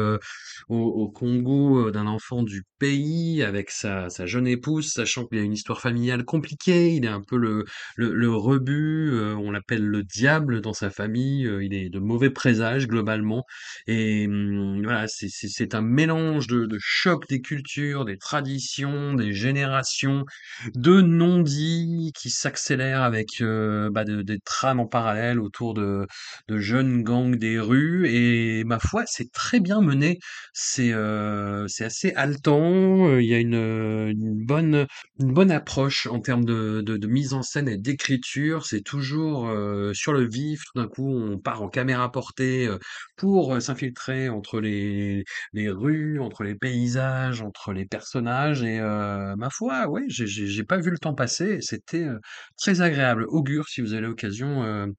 au Congo, d'un enfant du pays avec sa jeune épouse, sachant qu'il a une histoire familiale compliquée. Il est un peu le rebut, l'appelle le diable dans sa famille, heu, il est de mauvais présage globalement et mmh, voilà, c'est un mélange de de choc des cultures, des traditions, des générations, de non-dits qui s'accélèrent avec, heu, bah, de des trames en parallèle autour de jeunes gangs des rues et ma foi, c'est très bien mené. C'est, c'est assez haletant, il y a une, bonne approche en termes de mise en scène et d'écriture. C'est toujours, sur le vif. Tout d'un coup, on part en caméra portée, pour, s'infiltrer entre les rues, entre les paysages, entre les personnages et ma foi, ouais, j'ai pas vu le temps passer c'était, très agréable. Augure, si vous avez l'occasion,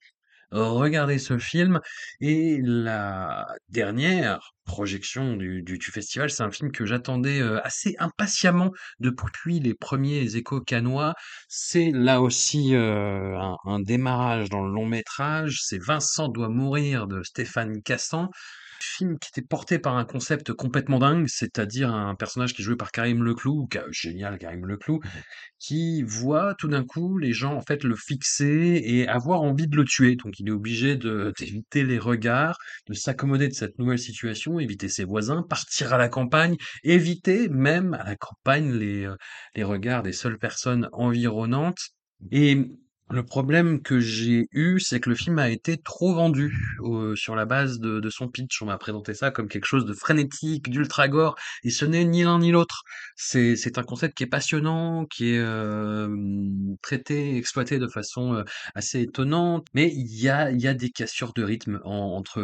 regardez ce film et la dernière projection du festival, c'est un film que j'attendais, heu, assez impatiemment depuis les premiers échos cannois. C'est là aussi, un un démarrage dans le long métrage, c'est Vincent doit mourir de Stéphane Cassan. Film qui était porté par un concept complètement dingue, c'est-à-dire un personnage qui est joué par Karim Leclou, génial Karim Leclou, qui voit tout d'un coup les gens en fait le fixer et avoir envie de le tuer. Donc il est obligé d'éviter les regards, de s'accommoder de cette nouvelle situation, éviter ses voisins, partir à la campagne, éviter même à la campagne les, heu, les regards des seules personnes environnantes et Le problème que j'ai eu, c'est que le film a été trop vendu sur la base de, de son pitch. On m'a présenté ça comme quelque chose de frénétique, d'ultra gore, et ce n'est ni l'un ni l'autre. C'est un concept qui est passionnant, qui est euh, traité, exploité de façon euh, assez étonnante, mais il y a y a des cassures de rythme en- entre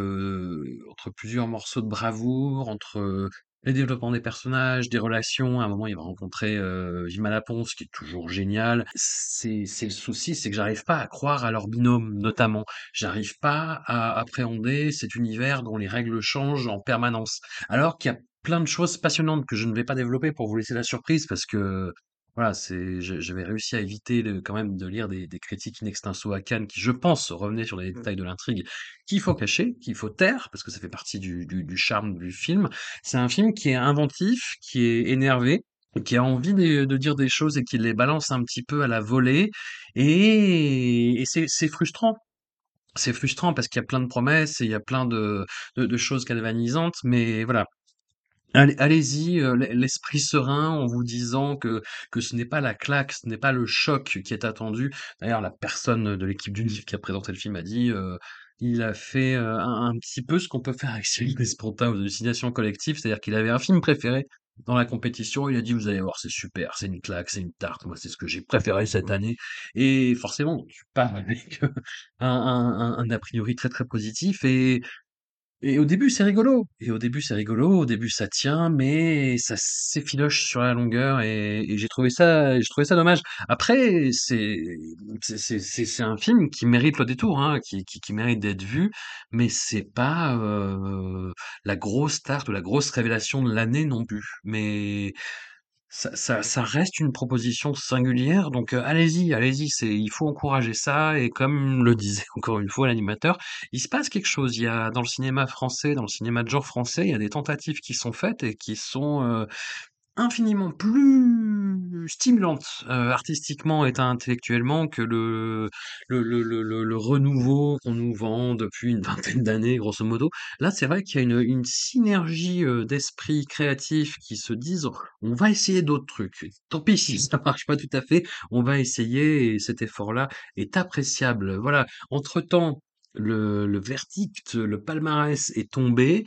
entre plusieurs morceaux de bravoure, entre les développements des personnages, des relations. À un moment, il va rencontrer euh, Vima Laponce, qui est toujours génial. C'est le souci, c'est que j'arrive pas à croire à leur binôme, notamment. J'arrive pas à appréhender cet univers dont les règles changent en permanence. Alors qu'il y a plein de choses passionnantes que je ne vais pas développer pour vous laisser la surprise, parce que voilà, c'est, je- j'avais réussi à éviter quand même de lire des, des critiques in extenso à Cannes qui, je pense, revenaient sur les détails de l'intrigue qu'il faut cacher, qu'il faut taire, parce que ça fait partie du, du, du charme du film. C'est un film qui est inventif, qui est énervé, qui a envie de, de dire des choses et qui les balance un petit peu à la volée. Et, et c'est c'est frustrant. C'est frustrant parce qu'il y a plein de promesses et il y a plein de, de, de choses galvanisantes, mais voilà. Allez- Allez-y, euh, l'esprit serein en vous disant que, que ce n'est pas la claque, ce n'est pas le choc qui est attendu. D'ailleurs, la personne de l'équipe du livre qui a présenté le film a dit euh, il a fait euh, un, un petit peu ce qu'on peut faire avec Cyril Despontin aux hallucinations collectives, c'est-à-dire qu'il avait un film préféré dans la compétition, il a dit vous allez voir, c'est super, c'est une claque, c'est une tarte, moi c'est ce que j'ai préféré cette année. Et forcément, tu pars avec un, un, un, un a priori très très positif et et au début, c'est rigolo. Et au début, c'est rigolo. Au début, ça tient, mais ça s'effiloche sur la longueur. Et, j'ai trouvé ça, j'ai trouvé ça dommage. Après, c'est, c'est, c'est, c'est c'est un film qui mérite le détour, hein, qui, qui, qui mérite d'être vu, mais c'est pas euh, la grosse tarte ou la grosse révélation de l'année non plus. Mais ça, ça, ça reste une proposition singulière, donc euh, allez-y, allez-y, c'est, il faut encourager ça, et comme le disait encore une fois l'animateur, il se passe quelque chose. Il y a dans le cinéma français, dans le cinéma de genre français, il y a des tentatives qui sont faites et qui sont euh, infiniment plus stimulante euh, artistiquement et intellectuellement que le le, le, le, renouveau qu'on nous vend depuis une vingtaine d'années, grosso modo. Là, c'est vrai qu'il y a une, une synergie euh, d'esprit créatif qui se disent on va essayer d'autres trucs. Tant pis si ça marche pas tout à fait, on va essayer et cet effort-là est appréciable. Voilà. Entre-temps, le, le verdict, le palmarès est tombé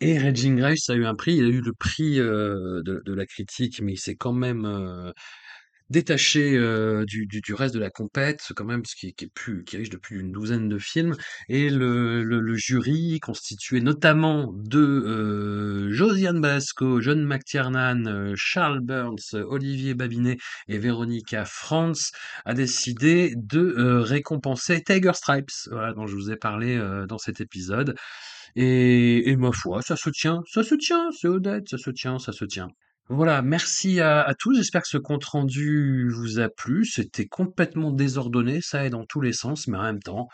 et Raging Grace a eu un prix, il a eu le prix euh, de, de la critique, mais il s'est quand même euh, détaché euh, du, du, du reste de la compète, quand même, ce qui, est plus, qui riche de plus d'une douzaine de films. Et le, le, le jury, constitué notamment de euh, Josiane Balasco, John McTiernan, euh, Charles Burns, Olivier Babinet et Véronica Franz, a décidé de euh, récompenser Tiger Stripes, voilà, dont je vous ai parlé dans cet épisode. Et, ma foi, ça se tient, ça se tient, c'est honnête, ça se tient, ça se tient. Voilà, merci à, à tous. J'espère que ce compte rendu vous a plu. C'était complètement désordonné, ça est dans tous les sens, mais en même temps,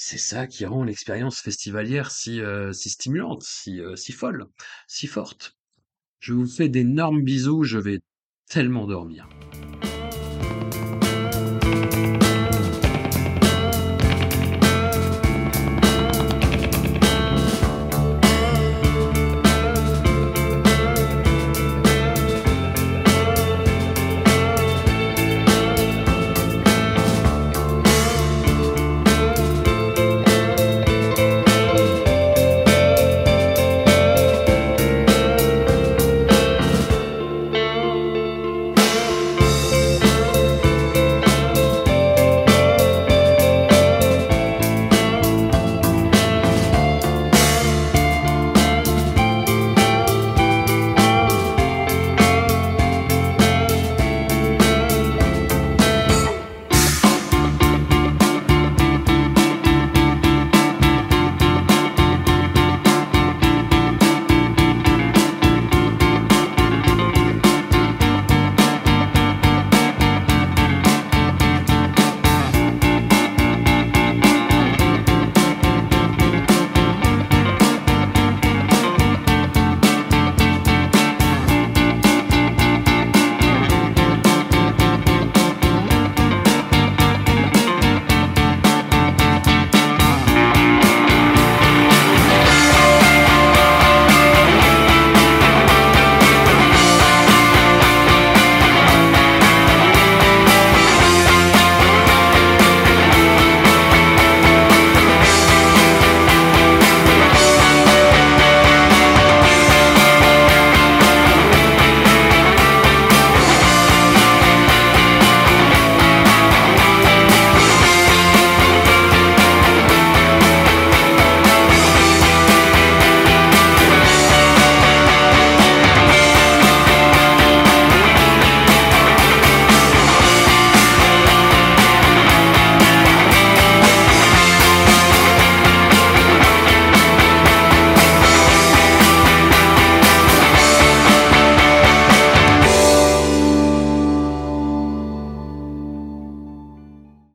c'est ça qui rend l'expérience festivalière si, euh, si stimulante, si, euh, si folle, si forte. Je vous fais d'énormes bisous, je vais tellement dormir.